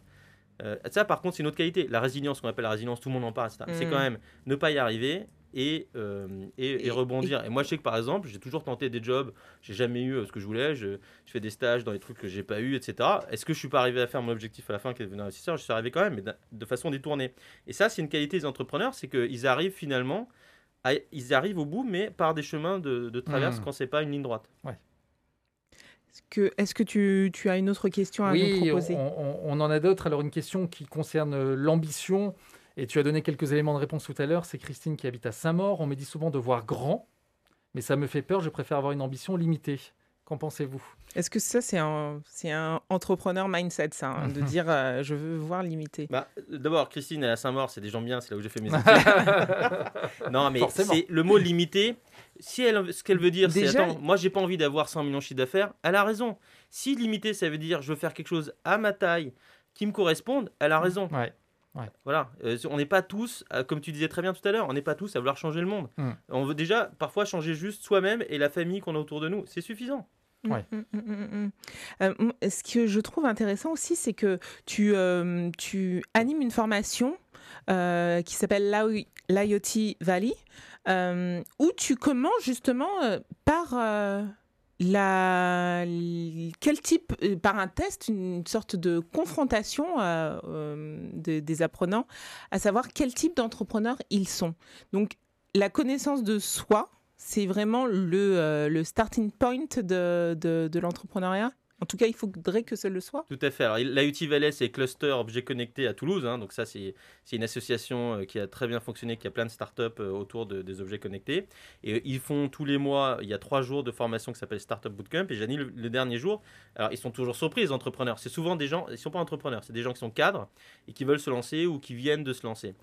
Euh, ça, par contre, c'est une autre qualité. La résilience, qu'on appelle la résilience, tout le monde en parle. C'est Mm. quand même ne pas y arriver et, euh, et, et Et- rebondir. Et, moi, je sais que par exemple, j'ai toujours tenté des jobs, j'ai jamais eu euh, ce que je voulais. Je, je fais des stages dans les trucs que j'ai pas eu, etc. Est-ce que je suis pas arrivé à faire mon objectif à la fin, qui est de devenir investisseur? Je suis arrivé quand même, mais de façon détournée. Et ça, c'est une qualité des entrepreneurs, c'est qu'ils arrivent finalement, ils arrivent au bout, mais par des chemins de, de traverse Mm. quand c'est pas une ligne droite. Est-ce que, est-ce que tu, tu as une autre question à nous Oui, on, proposer on- on en a d'autres. Alors, une question qui concerne euh, l'ambition. Et tu as donné quelques éléments de réponse tout à l'heure. C'est Christine qui habite à Saint-Maur. On me dit souvent de voir grand, mais ça me fait peur. Je préfère avoir une ambition limitée. Qu'en pensez-vous? Est-ce que ça, c'est un, c'est un entrepreneur mindset, ça, hein, de dire euh, je veux voir limité Bah, D'abord, Christine, elle est à Saint-Maur, c'est des gens bien, c'est là où j'ai fait mes études. non, mais c'est le mot limité. Si elle, ce qu'elle veut dire, c'est attends, moi j'ai pas envie d'avoir 100 millions de chiffre d'affaires, elle a raison. Si limité, ça veut dire je veux faire quelque chose à ma taille qui me corresponde, elle a raison. Ouais. Voilà, Euh, on n'est pas tous, euh, comme tu disais très bien tout à l'heure, on n'est pas tous à vouloir changer le monde. Mm. On veut déjà parfois changer juste soi-même et la famille qu'on a autour de nous, c'est suffisant. Ouais. Mm, mm, mm. Euh, ce que je trouve intéressant aussi, c'est que tu, euh, tu animes une formation euh, qui s'appelle l'I- l'IoT Valley, où tu commences justement par la, quel type, par un test, une sorte de confrontation des- des apprenants, à savoir quel type d'entrepreneurs ils sont. Donc la connaissance de soi, c'est vraiment le, euh, starting point de, l'entrepreneuriat. En tout cas, il faudrait que ce le soit. Tout à fait. Alors, l'IoT Valley, c'est Cluster Objet Connecté à Toulouse. hein. donc, ça, c'est une association euh, qui a très bien fonctionné, qui a plein de startups euh, autour de- des objets connectés. Et ils font tous les mois, il y a trois jours de formation qui s'appelle Startup Bootcamp. Et Janie, le, le dernier jour, alors, ils sont toujours surpris, les entrepreneurs. C'est souvent des gens, ils ne sont pas entrepreneurs, c'est des gens qui sont cadres et qui veulent se lancer ou qui viennent de se lancer.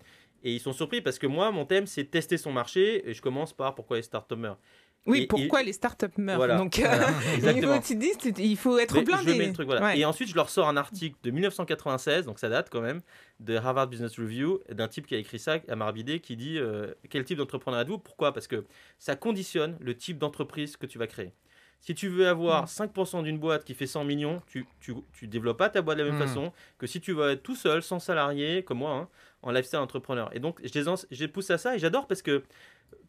Et ils sont surpris parce que moi, mon thème, c'est tester son marché. Et je commence par pourquoi les startups meurent. Oui, Et- pourquoi les startups meurent Voilà. Donc, euh, il faut, dis, il faut être Mais le truc, voilà. Ouais. Et ensuite, je leur sors un article de 1996, donc ça date quand même, de Harvard Business Review, d'un type qui a écrit ça, Amar Bidé, qui dit euh, Quel type d'entrepreneur êtes-vous? Pourquoi? Parce que ça conditionne le type d'entreprise que tu vas créer. Si tu veux avoir 5% d'une boîte qui fait 100 millions, tu, tu, tu développes pas ta boîte de la même Mm. façon que si tu vas être tout seul, sans salarié, comme moi, hein, en lifestyle entrepreneur. Et donc, je les, en- je les pousse à ça et j'adore parce que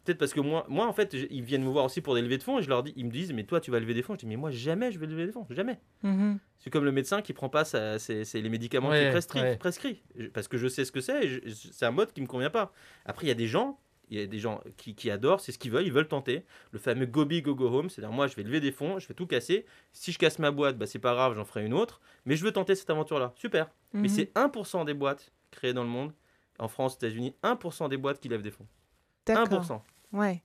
peut-être parce que moi, moi en fait, ils viennent me voir aussi pour des levées de fonds et je leur dis, ils me disent, mais toi, tu vas lever des fonds? Je dis, mais moi, jamais je vais lever des fonds, jamais. Mhm. C'est comme le médecin qui prend pas sa- ses- ses- les médicaments Ouais, qu'il prescrit, ouais. prescrit. Parce que je sais ce que c'est, c'est un mode qui me convient pas. Après, il y a des gens, il y a des gens qui, qui adorent, c'est ce qu'ils veulent, ils veulent tenter. Le fameux go big, go go home, c'est-à-dire moi, je vais lever des fonds, je vais tout casser. Si je casse ma boîte, bah, c'est pas grave, j'en ferai une autre. Mais je veux tenter cette aventure-là. Super. Mais Mhm. c'est 1% des boîtes créées dans le monde, en France, aux États-Unis, 1% des boîtes qui lèvent des fonds. D'accord. 1%. Ouais.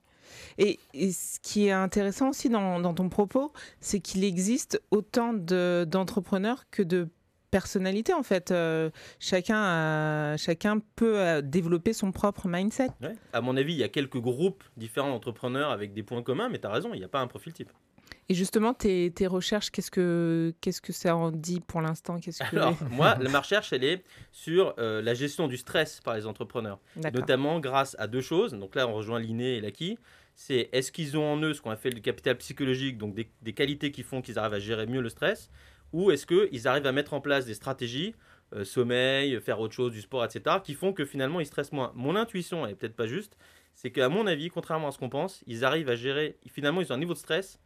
Et, et ce qui est intéressant aussi dans, dans ton propos, c'est qu'il existe autant de- d'entrepreneurs que de personnalités. En fait, Euh, chacun, a- chacun peut euh, développer son propre mindset. Ouais. À mon avis, il y a quelques groupes différents d'entrepreneurs avec des points communs, mais tu as raison, il n'y a pas un profil type. Et justement, tes, tes recherches, qu'est-ce que qu'est-ce que ça en dit pour l'instant? Qu'est-ce que Alors, moi, la- ma recherche, elle est sur euh, la gestion du stress par les entrepreneurs. Notamment grâce à deux choses. Donc là, on rejoint l'inné et l'acquis. C'est est-ce qu'ils ont en eux ce qu'on appelle du capital psychologique, donc des, des qualités qui font qu'ils arrivent à gérer mieux le stress, ou est-ce qu'ils arrivent à mettre en place des stratégies euh, sommeil, faire autre chose, du sport, etc., qui font que finalement ils stressent moins? Mon intuition, elle est peut-être pas juste, c'est qu'à mon avis, contrairement à ce qu'on pense, ils arrivent à gérer, finalement ils ont un niveau de stress.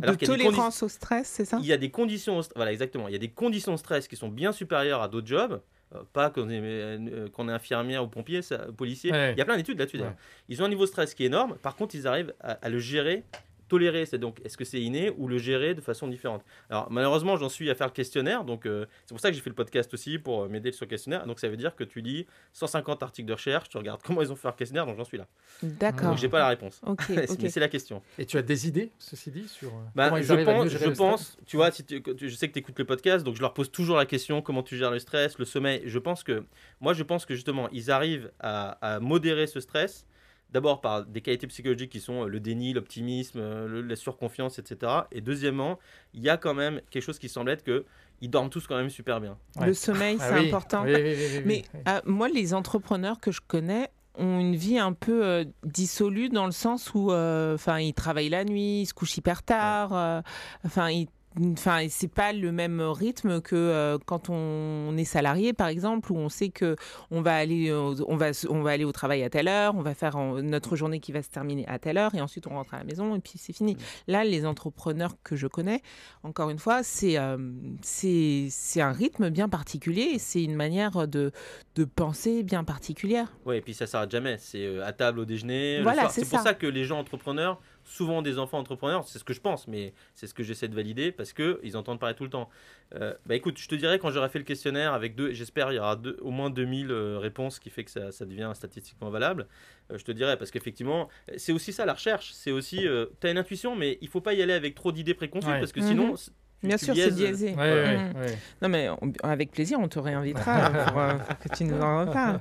De qu'il y a des tolérance au stress, c'est ça il y a des conditions, voilà exactement, il y a des conditions de stress qui sont bien supérieures à d'autres jobs. Euh, pas qu'on est, euh, qu'on est infirmière ou pompier, ça, policier. Ouais. Il y a plein d'études là-dessus. Ouais. Ils ont un niveau de stress qui est énorme. Par contre, ils arrivent à, à le gérer, tolérer. C'est donc, est-ce que c'est inné ou le gérer de façon différente? Alors, malheureusement, j'en suis à faire le questionnaire. Donc, euh, c'est pour ça que j'ai fait le podcast aussi pour euh, m'aider sur le questionnaire. Donc, ça veut dire que tu lis 150 articles de recherche, tu regardes comment ils ont fait leur questionnaire. Donc, j'en suis là. D'accord. Donc, j'ai pas la réponse. Ok, Mais ok. c'est la question. Et tu as des idées, ceci dit, sur euh, Bah, comment ils je pense, je pense, tu vois, si tu- tu- je sais que tu écoutes le podcast, donc je leur pose toujours la question comment tu gères le stress, le sommeil. Je pense que, moi, je pense que justement, ils arrivent à, à modérer ce stress. D'abord par des qualités psychologiques qui sont euh, le déni, l'optimisme, euh, la surconfiance, etc. Et deuxièmement, il y a quand même quelque chose qui semble être que ils dorment tous quand même super bien. Ouais. Le sommeil, Ah c'est oui, important. oui, oui, oui, oui, Mais oui. euh, moi, les entrepreneurs que je connais ont une vie un peu euh, dissolue dans le sens où, euh, enfin, ils travaillent la nuit, ils se couchent hyper tard, euh, enfin, ils Enfin, c'est pas le même rythme que euh, quand on est salarié, par exemple, où on sait que on va aller, au- on va, on va aller au travail à telle heure, on va faire notre journée qui va se terminer à telle heure, et ensuite on rentre à la maison et puis c'est fini. Là, les entrepreneurs que je connais, encore une fois, c'est euh, c'est c'est un rythme bien particulier, et c'est une manière de de penser bien particulière. Ouais, et puis ça s'arrête jamais. C'est euh, à table au déjeuner. Voilà, c'est c'est pour ça. ça que les gens entrepreneurs, souvent des enfants entrepreneurs, c'est ce que je pense, mais c'est ce que j'essaie de valider parce que ils entendent parler tout le temps. Euh, bah écoute, je te dirais quand j'aurai fait le questionnaire avec deux, j'espère il y aura deux- au moins 2000 euh, réponses, qui fait que ça, ça devient statistiquement valable. Euh, je te dirais parce qu'effectivement, c'est aussi ça la recherche. C'est aussi, tu as une intuition, mais il faut pas y aller avec trop d'idées préconçues Ouais. parce que Mhm. sinon, tu- Bien sûr, c'est biaisé. Ouais, ouais, Mhm. ouais. Non, mais on- avec plaisir, on te réinvitera pour, euh, pour que tu nous en reparles.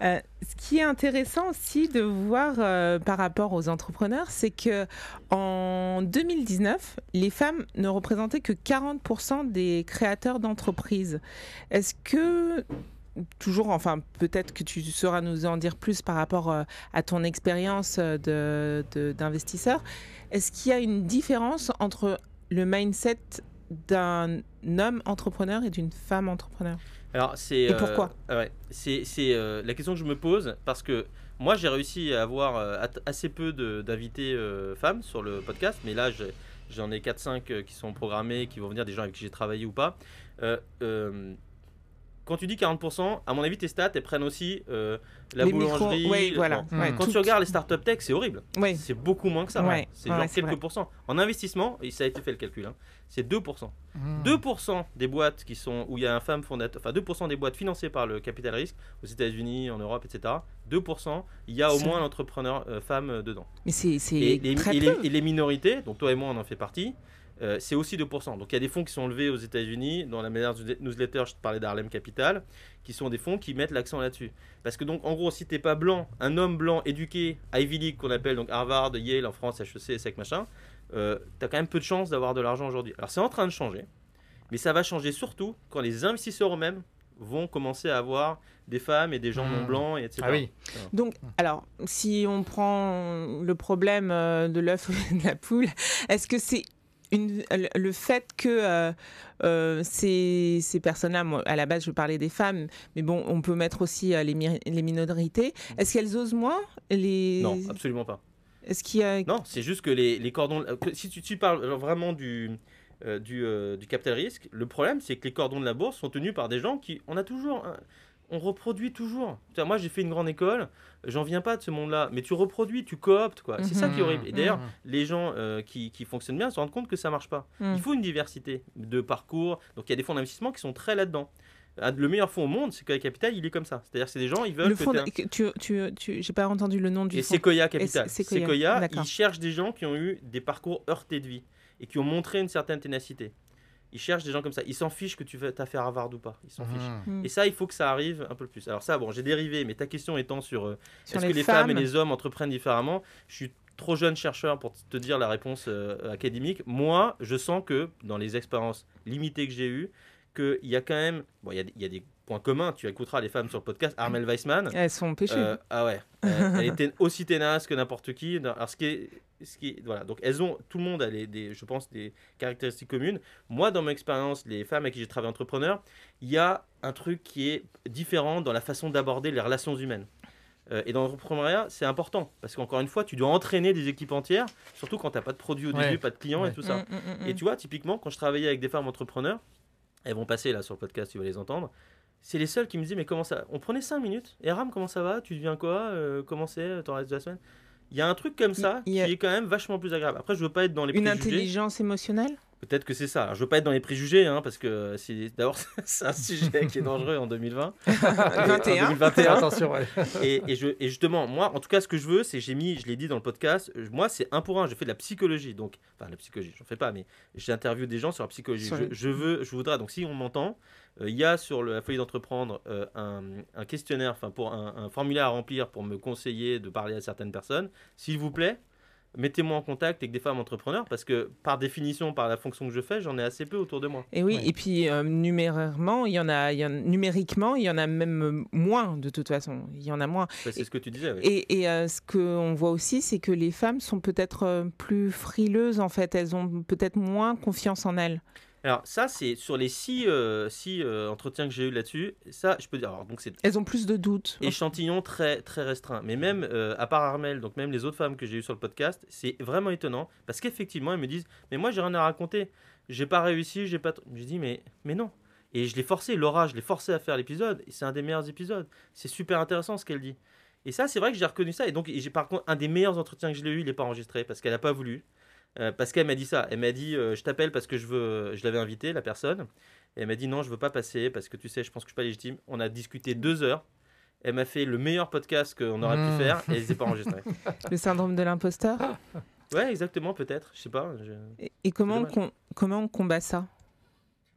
Euh, ce qui est intéressant aussi de voir euh, par rapport aux entrepreneurs, c'est que en 2019, les femmes ne représentaient que 40% des créateurs d'entreprises. Est-ce que toujours, enfin peut-être que tu sauras nous en dire plus par rapport euh, à ton expérience euh, de- de- d'investisseur, est-ce qu'il y a une différence entre le mindset d'un homme entrepreneur et d'une femme entrepreneur Alors, c'est. Et euh, pourquoi ouais, C'est c'est, euh, la question que je me pose parce que moi, j'ai réussi à avoir euh, assez peu de- d'invités euh, femmes sur le podcast, mais là, j'en ai 4-5 euh, qui sont programmés, qui vont venir, des gens avec qui j'ai travaillé ou pas. Quand tu dis 40%, à mon avis, tes stats, elles prennent aussi euh, la Les micros, boulangerie. ouais, voilà. bon. ouais, Quand tout- tu regardes les startup tech, c'est horrible. ouais. C'est beaucoup moins que ça. C'est genre quelques vrai. pourcents. En investissement, et ça a été fait le calcul, hein, c'est 2%. Mhm. 2% des boîtes qui sont où il y a un femme fondateur, enfin 2% des boîtes financées par le capital risque aux États-Unis, en Europe, etc. 2%, il y a au moins un entrepreneur euh, femme euh, dedans. Mais c'est c'est Et les, très et les- et les minorités, donc toi et moi on en fait partie, euh, c'est aussi 2%. Donc il y a des fonds qui sont levés aux États-Unis, dans la manière newsletter, je te parlais d'Harlem Capital, qui sont des fonds qui mettent l'accent là-dessus. Parce que donc en gros, si t'es pas blanc, un homme blanc éduqué, Ivy League qu'on appelle donc Harvard, Yale en France, HEC, ESSEC, machin, euh, t'as quand même peu de chances d'avoir de l'argent aujourd'hui. Alors c'est en train de changer, mais ça va changer surtout quand les investisseurs eux-mêmes vont commencer à avoir des femmes et des gens non Mmh. blancs, et etc. Ah oui. Donc, alors, si on prend le problème euh, de l'œuf et de la poule, est-ce que c'est une, le- fait que euh, euh, ces, ces personnes-là, à la base je parlais des femmes, mais bon, on peut mettre aussi euh, les, mi- les minorités, est-ce qu'elles osent moins les... Non, absolument pas. Est-ce qu'il y a... Non, c'est juste que les, les cordons. euh, que si tu, tu parles vraiment du, euh, du, euh, du capital risque, le problème, c'est que les cordons de la bourse sont tenus par des gens qui. On a toujours. un- on reproduit toujours. Moi, j'ai fait une grande école, j'en viens pas de ce monde-là, mais tu reproduis, tu cooptes, quoi. C'est ça qui est horrible. Et d'ailleurs, Mhm. les gens euh, qui, qui fonctionnent bien se rendent compte que ça marche pas. Hmm. Il faut une diversité de parcours. Donc, il y a des fonds d'investissement qui sont très là-dedans. Un- Le meilleur fonds au monde, c'est que Capital, il est comme ça. C'est-à-dire, c'est des gens, ils veulent Le que fond, t'aies un- de- que tu, tu, tu- j'ai pas entendu le nom du et. Sequoia Capital. Sequoia, Sequoia, d'accord. ils cherchent des gens qui ont eu des parcours heurtés de vie et qui ont montré une certaine ténacité. Ils cherchent des gens comme ça. Ils s'en fichent que tu as fait Harvard ou pas. Ils s'en fichent. Mhm. Hmm. Et ça, il faut que ça arrive un peu plus. Alors ça, bon, j'ai dérivé, mais ta question étant sur euh, Sur est-ce que les femmes. et les hommes entreprennent différemment, je suis trop jeune chercheur pour te dire la réponse euh, académique. Moi, je sens que dans les expériences limitées que j'ai eues, qu'il y a quand même, bon, il y a, il y a des point commun, tu écouteras les femmes sur le podcast, Armel Weissman. Elles sont péchues. Euh, ah ouais, Euh, elle était aussi tenace que n'importe qui. Alors ce qui est, ce qui est- voilà, donc elles ont, tout le monde a les- des, je pense, des caractéristiques communes. Moi, dans mon expérience, les femmes avec qui j'ai travaillé entrepreneur, il y a un truc qui est différent dans la façon d'aborder les relations humaines. Euh, et dans l'entrepreneuriat, c'est important parce qu'encore une fois, tu dois entraîner des équipes entières, surtout quand tu n'as pas de produit au Ouais. début, pas de clients et tout ça. Mm, mm, mm, Et tu vois, typiquement, quand je travaillais avec des femmes entrepreneurs, elles vont passer là sur le podcast, tu vas les entendre. C'est les seules qui me disaient, mais comment ça On prenait 5 minutes. Et Ram, comment ça va? Tu deviens quoi? Euh, Comment c'est ton reste de la semaine? Il y a un truc comme ça a- qui est quand même vachement plus agréable. Après, je veux pas être dans les Une préjugés. intelligence émotionnelle? Peut-être que c'est ça. Alors, je veux pas être dans les préjugés, hein, parce que c'est d'abord c'est un sujet qui est dangereux en 2020. En 21. 2021. Attention, ouais. Et, et je, et justement, moi, en tout cas, ce que je veux, c'est, j'ai mis, je l'ai dit dans le podcast, euh, moi, c'est un pour un. Je fais de la psychologie, donc, enfin, la psychologie, j'en fais pas, mais j'interviewe des gens sur la psychologie. Je, veux, je voudrais, donc, si on m'entend, euh, il y a sur le- la folie d'entreprendre euh, un, un questionnaire, enfin, pour un, un formulaire à remplir pour me conseiller de parler à certaines personnes. S'il vous plaît. Mettez-moi en contact avec des femmes entrepreneurs parce que par définition, par la fonction que je fais, j'en ai assez peu autour de moi. Et oui, Ouais. et puis euh, numérairement, il y en a, il y en- numériquement, il y en a même moins de toute façon. Il y en a moins. Enfin, c'est ce que tu disais. oui. Et, et, euh, ce qu'on voit aussi, c'est que les femmes sont peut-être euh, plus frileuses en fait. Elles ont peut-être moins confiance en elles. Alors ça, c'est sur les six, euh, six euh, entretiens que j'ai eu là-dessus. Ça, je peux dire. Alors, donc c'est Elles ont plus de doutes. échantillon très très restreint. Mais même euh, à part Armel, donc même les autres femmes que j'ai eues sur le podcast, c'est vraiment étonnant parce qu'effectivement elles me disent mais moi j'ai rien à raconter, j'ai pas réussi, j'ai pas. Je dis mais mais non. Et je l'ai forcé, Laura, je l'ai forcé à faire l'épisode. Et c'est un des meilleurs épisodes. C'est super intéressant ce qu'elle dit. Et ça, c'est vrai que j'ai reconnu ça. Et donc, j'ai par contre un des meilleurs entretiens que je l'ai eu, il n'est pas enregistré parce qu'elle n'a pas voulu. Euh, parce qu'elle m'a dit ça. Elle m'a dit euh, Je t'appelle parce que je veux. Je l'avais invité, la personne. Et elle m'a dit Non, je veux pas passer parce que tu sais, je pense que je suis pas légitime. On a discuté deux heures. Elle m'a fait le meilleur podcast qu'on aurait Mmh. pu faire et elle s'est pas enregistrée. Le syndrome de l'imposteur? Ouais, exactement, peut-être. Je sais pas. je- Et, et comment, on, comment on combat ça?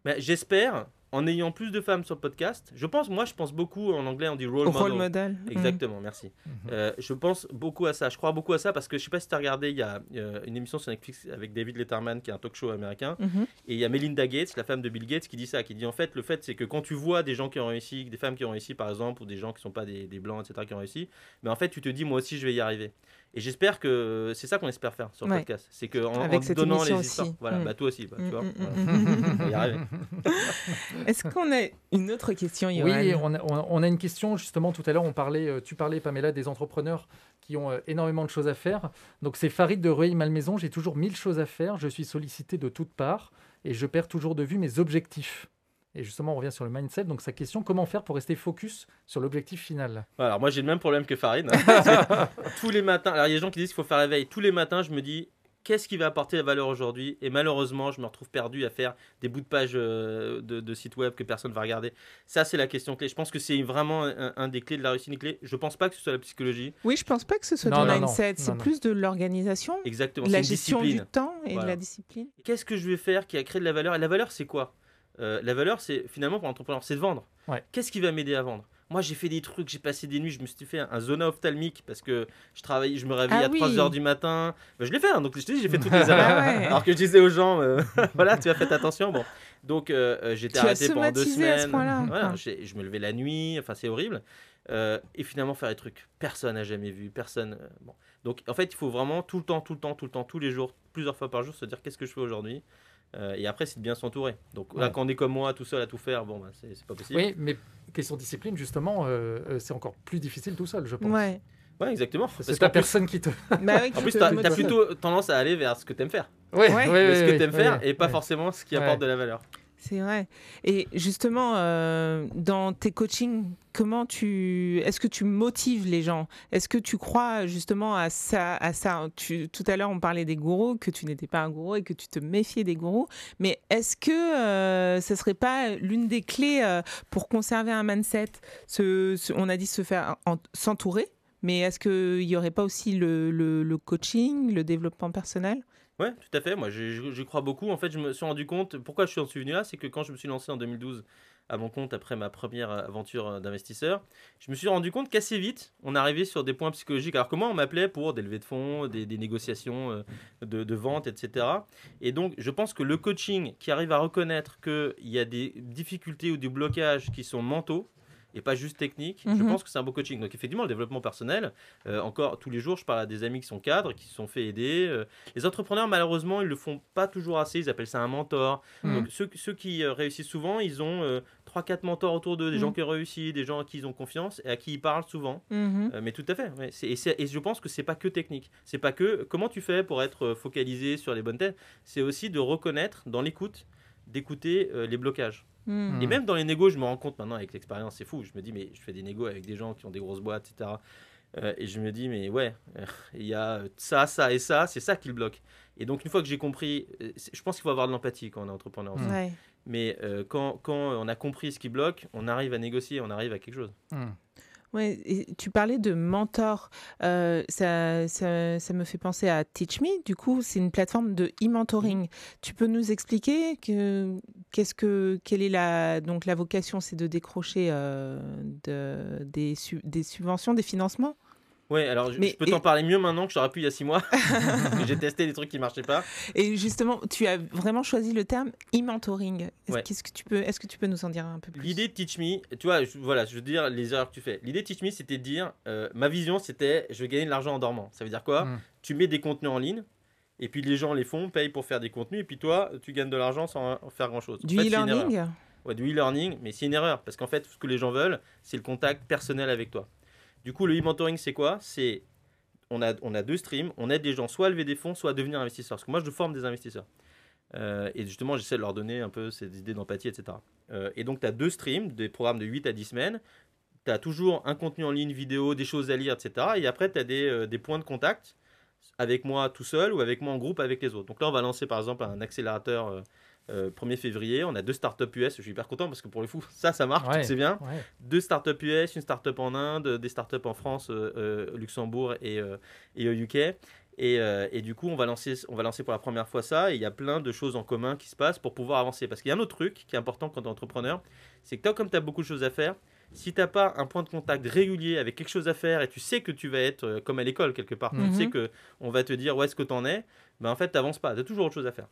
Mais j'espère, en ayant plus de femmes sur le podcast, je pense, moi, je pense beaucoup en anglais, on dit role model. rôle modèle. Mm. Exactement, merci. Euh, je pense beaucoup à ça. Je crois beaucoup à ça parce que je sais pas si tu as regardé, il y a euh, une émission sur Netflix avec David Letterman qui est un talk show américain. Mhm. Mhm. Et il y a Melinda Gates, la femme de Bill Gates, qui dit ça, qui dit en fait, le fait c'est que quand tu vois des gens qui ont réussi, des femmes qui ont réussi par exemple, ou des gens qui sont pas des, des blancs, etc., qui ont réussi, mais en fait tu te dis moi aussi je vais y arriver. Et j'espère que c'est ça qu'on espère faire sur le Ouais. podcast. C'est que en, en donnant les histoires, aussi. voilà, Mm. bah toi aussi, bah, tu Mm, vois, mm, voilà. mm, mm. Arriver. Est-ce qu'on a une autre question, Johan Oui, on a, on a- on a une question justement tout à l'heure. On parlait, euh, tu parlais Pamela des entrepreneurs qui ont euh, énormément de choses à faire. Donc c'est Farid de Rueil-Malmaison. J'ai toujours mille choses à faire. Je suis sollicité de toutes parts et je perds toujours de vue mes objectifs. Et justement, on revient sur le mindset. Donc sa question comment faire pour rester focus sur l'objectif final? Alors moi j'ai le même problème que Farid. Que tous les matins, alors il y a des gens qui disent qu'il faut faire la veille. Tous les matins, je me dis qu'est-ce qui va apporter la valeur aujourd'hui? Et malheureusement, je me retrouve perdu à faire des bouts de page euh, de, de sites web que personne va regarder. Ça, c'est la question clé. Je pense que c'est vraiment un, un des clés de la réussite. Une clé. Je pense pas que ce soit la psychologie. Oui, je pense pas que ce soit Non, du non, mindset. C'est plus de l'organisation, Exactement. de la gestion discipline. du temps et de la discipline. Qu'est-ce que je vais faire qui a créé de la valeur? Et la valeur, c'est quoi? Euh, La valeur, c'est finalement pour l'entrepreneur, c'est de vendre. Ouais. Qu'est-ce qui va m'aider à vendre? Moi, j'ai fait des trucs, j'ai passé des nuits, je me suis fait un zona ophtalmique parce que je travaillais, je me réveillais Ah à oui. 3 heures du matin. Ben, je l'ai fait, hein, donc je te dis, j'ai fait toutes les erreurs. Ah ouais. Alors que je disais aux gens, euh, voilà, tu as fait attention. Bon, donc euh, j'étais arrêté pendant deux semaines. Voilà, je me levais la nuit, enfin c'est horrible. Euh, et finalement faire des trucs personne n'a jamais vu, personne. bon. Donc en fait, il faut vraiment tout le temps, tout le temps, tout le temps, tous les jours, plusieurs fois par jour, se dire qu'est-ce que je fais aujourd'hui? Euh, et après, c'est de bien s'entourer. Donc là, quand on est comme moi, tout seul à tout faire, bon, bah, c'est c'est pas possible. Oui, mais question discipline, justement, euh, euh, c'est encore plus difficile tout seul, je pense. Ouais. Ouais, exactement. Qu'en plus, personne qui te. Bah oui, en plus t'as as plutôt tendance à aller vers ce que t'aimes faire, Ouais, Ouais. ouais, ce que t'aimes ouais, faire, ouais, et pas ouais. forcément ce qui Ouais. apporte de la valeur. C'est vrai. Et justement, euh, dans tes coachings, comment tu, est-ce que tu motives les gens? Est-ce que tu crois justement à ça, à ça? Tout à l'heure, on parlait des gourous, que tu n'étais pas un gourou et que tu te méfiais des gourous. Mais est-ce que euh, ce serait pas l'une des clés euh, pour conserver un mindset? On a dit se faire en- s'entourer. Mais est-ce qu'il n'y aurait pas aussi le coaching, le développement personnel? Ouais, tout à fait. Moi, j'y crois beaucoup. En fait, je me suis rendu compte, pourquoi je suis en venu là, c'est que quand je me suis lancé en 2012 à mon compte après ma première aventure euh, d'investisseur, je me suis rendu compte qu'assez vite, on arrivait sur des points psychologiques. Alors comment on m'appelait pour des levées de fonds, des, des négociations euh, de, de, vente, etc. Et donc, je pense que le coaching qui arrive à reconnaître qu'il y a des difficultés ou des blocages qui sont mentaux, et pas juste technique. Je Mhm. pense que c'est un beau coaching. Donc effectivement, le développement personnel, euh, encore tous les jours, je parle à des amis qui sont cadres, qui se sont fait aider. euh. les entrepreneurs, malheureusement, ils le font pas toujours assez. Ils appellent ça un mentor. Mhm. Donc ceux, ceux qui euh, réussissent souvent, ils ont trois, quatre mentors autour d'eux, des Mhm. gens qui ont réussi, des gens à qui ils ont confiance et à qui ils parlent souvent. Mais tout à fait. ouais. Et, et je pense que c'est pas que technique. C'est pas que comment tu fais pour être focalisé sur les bonnes têtes. C'est aussi de reconnaître dans l'écoute, d'écouter les blocages. Mhm. Et même dans les négos, je me rends compte maintenant avec l'expérience, c'est fou. Je me dis, mais je fais des négos avec des gens qui ont des grosses boîtes, etc. Euh, et je me dis, mais ouais, euh, il y a ça, ça et ça, c'est ça qui le bloque. Et donc, une fois que j'ai compris, euh, je pense qu'il faut avoir de l'empathie quand on est entrepreneur. aussi. Mm. Ouais. Mais euh, quand, quand on a compris ce qui bloque, on arrive à négocier, on arrive à quelque chose. Hmm. Ouais, et tu parlais de mentor. Euh, ça, ça, ça me fait penser à Teach Me. Du coup, c'est une plateforme de e-mentoring. Tu peux nous expliquer que qu'est-ce que quelle est la donc la vocation, c'est de décrocher euh, de, des, su- des subventions, des financements? Ouais, alors je, Mais- je peux t'en et- parler mieux maintenant que j'aurais pu il y a six mois. J'ai testé des trucs qui marchaient pas. Et justement, tu as vraiment choisi le terme e-mentoring. Est-ce Ouais. que tu peux est-ce que tu peux nous en dire un peu plus? L'idée de Teach Me, tu vois, je, voilà, je veux dire les erreurs que tu fais. L'idée de Teach Me, c'était de dire, euh, ma vision, c'était, je vais gagner de l'argent en dormant. Ça veut dire quoi? Mm. Tu mets des contenus en ligne, et puis les gens les font, payent pour faire des contenus, et puis toi, tu gagnes de l'argent sans faire grand-chose. Du e-learning? Ouais, du e-learning, mais c'est une erreur, parce qu'en fait, ce que les gens veulent, c'est le contact personnel avec toi. Du coup, le e-mentoring, c'est quoi? C'est on a, on a deux streams, on aide des gens soit à lever des fonds, soit à devenir investisseurs. Parce que moi, je forme des investisseurs. Euh, et justement, j'essaie de leur donner un peu ces idées d'empathie, etc. Euh, et donc, tu as deux streams, des programmes de 8 à 10 semaines. Tu as toujours un contenu en ligne, vidéo, des choses à lire, etc. Et après, tu as des, euh, des points de contact avec moi tout seul ou avec moi en groupe avec les autres. Donc là, on va lancer par exemple un accélérateur euh, euh, 1er février. On a deux startups US. Je suis hyper content parce que pour le fou, ça, ça marche, Ouais. c'est bien. Ouais. Deux startups US, une startup en Inde, des startups en France, euh, euh, Luxembourg et, euh, et au UK. Et, et du coup, on va, lancer, on va lancer pour la première fois ça. Et il y a plein de choses en commun qui se passent pour pouvoir avancer. Parce qu'il y a un autre truc qui est important quand tu es entrepreneur, c'est que toi, comme tu as beaucoup de choses à faire, si tu n'as pas un point de contact régulier avec quelque chose à faire et tu sais que tu vas être euh, comme à l'école quelque part, Mhm. tu sais que on va te dire où est-ce que tu en es, ben en fait, tu n'avances pas. Tu as toujours autre chose à faire.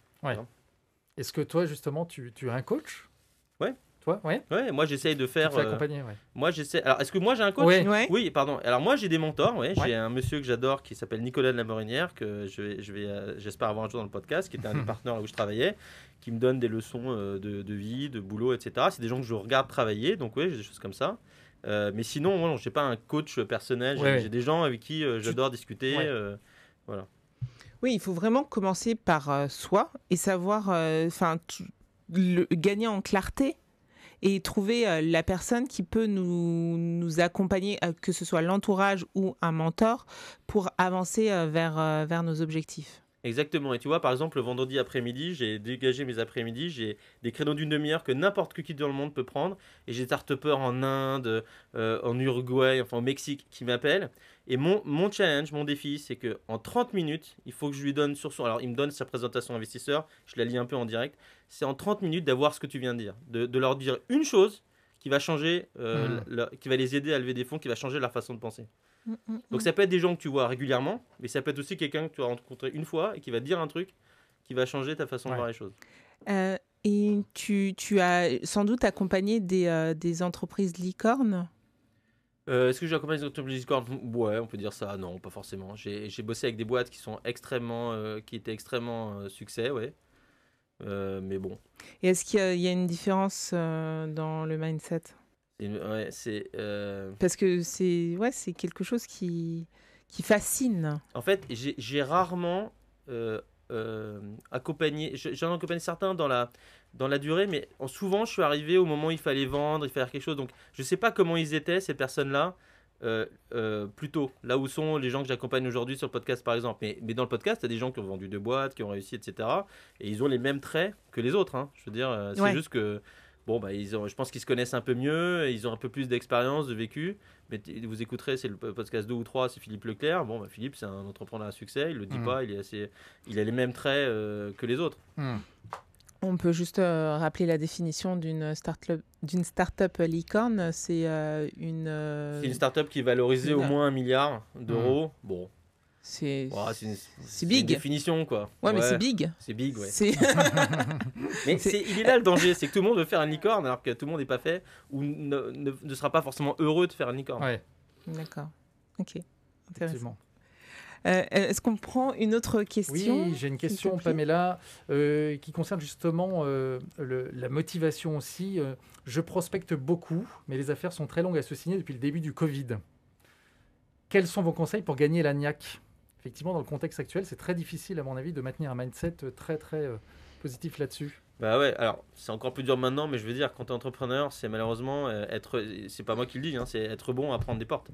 Est-ce que toi, justement, tu, tu as un coach? Ouais. Toi, ouais? Ouais, moi, j'essaye de faire. euh, accompagner, ouais. moi, j'essaie. Alors, est-ce que moi, j'ai un coach? Ouais. Ouais. Oui, pardon. Alors moi j'ai des mentors, ouais. Ouais. J'ai un monsieur que j'adore qui s'appelle Nicolas de la Morinière, que je vais, je vais, euh, j'espère avoir un jour dans le podcast, qui était un des partenaires là où je travaillais, qui me donne des leçons euh, de, de vie, de boulot, etc. C'est des gens que je regarde travailler, donc oui, j'ai des choses comme ça. Euh, mais sinon, moi, je n'ai pas un coach personnel. J'ai, Ouais, ouais. j'ai des gens avec qui euh, Tu- j'adore discuter. Ouais. Oui, il faut vraiment commencer par euh, soi et savoir, euh, enfin, gagner en clarté et trouver euh, la personne qui peut nous, accompagner, que ce soit l'entourage ou un mentor, pour avancer vers nos objectifs. Exactement. Et tu vois, par exemple, le vendredi après-midi, j'ai dégagé mes après-midi, j'ai des créneaux d'une demi-heure que n'importe qui dans le monde peut prendre. Et j'ai des start en Inde, euh, en Uruguay, enfin au Mexique qui m'appellent. Et mon, mon challenge, mon défi, c'est que en 30 minutes, il faut que je lui donne sur son. Alors, il me donne sa présentation investisseur, je la lis un peu en direct. C'est en 30 minutes d'avoir ce que tu viens de dire. De, de leur dire une chose qui va changer, euh, la- qui va les aider à lever des fonds, qui va changer leur façon de penser. Mm, Donc ça peut être des gens que tu vois régulièrement, mais ça peut être aussi quelqu'un que tu vas rencontrer une fois et qui va te dire un truc qui va changer ta façon Ouais. de voir les choses. Euh, et tu, tu as sans doute accompagné des, euh, des entreprises licornes? Euh, Est-ce que j'ai accompagné les entreprises licornes? Ouais, on peut dire ça. Non, pas forcément. J'ai j'ai bossé avec des boîtes qui sont extrêmement, euh, qui étaient extrêmement euh, succès, ouais. Euh, mais bon, Et est-ce qu'il y, a- il y a une différence euh, dans le mindset? Ouais, c'est. euh, Parce que c'est ouais, c'est quelque chose qui, qui fascine. En fait, j'ai rarement euh, euh, accompagné, je- j'en ai accompagné certains dans la, dans la durée, mais en- souvent je suis arrivé au moment où il fallait vendre, il fallait faire quelque chose. Donc je ne sais pas comment ils étaient, ces personnes-là, plutôt là où sont les gens que j'accompagne aujourd'hui sur le podcast par exemple. Mais, mais dans le podcast, il y a des gens qui ont vendu deux boîtes, qui ont réussi, etc. Et ils ont les mêmes traits que les autres. hein. Je veux dire, c'est Ouais. juste que. Bon, bah, ils ont, je pense qu'ils se connaissent un peu mieux, ils ont un peu plus d'expérience, de vécu. Mais vous écouterez, c'est le podcast 2 ou 3, c'est Philippe Leclerc. Bon, bah, Philippe, c'est un entrepreneur à succès, il le dit Mm. pas, il, est assez, il a les mêmes traits euh, que les autres. Hmm. On peut juste euh, rappeler la définition d'une start-up, d'une start-up licorne. C'est euh, une. euh, C'est une start-up qui est valorisée au moins un milliard d'euros. Bon, c'est. une, c'est une big. définition quoi. Ouais, mais c'est big. C'est big, ouais. Mais il est là le danger, c'est que tout le monde veut faire une licorne alors que tout le monde n'est pas fait ou ne, ne- ne sera pas forcément heureux de faire une licorne. Ouais, D'accord. Ok. Intéressant. effectivement. Euh, Est-ce qu'on prend une autre question Oui, j'ai une question. Pamela, euh, qui concerne justement euh, le- la motivation aussi. Euh, je prospecte beaucoup, mais les affaires sont très longues à se signer depuis le début du Covid. Quels sont vos conseils pour gagner la niaque? Effectivement, dans le contexte actuel, c'est très difficile, à mon avis, de maintenir un mindset très, très euh, positif là-dessus. Bah ouais, alors c'est encore plus dur maintenant, mais je veux dire, quand tu es entrepreneur, c'est malheureusement euh, être, c'est pas moi qui le dis, hein, c'est être bon à prendre des portes.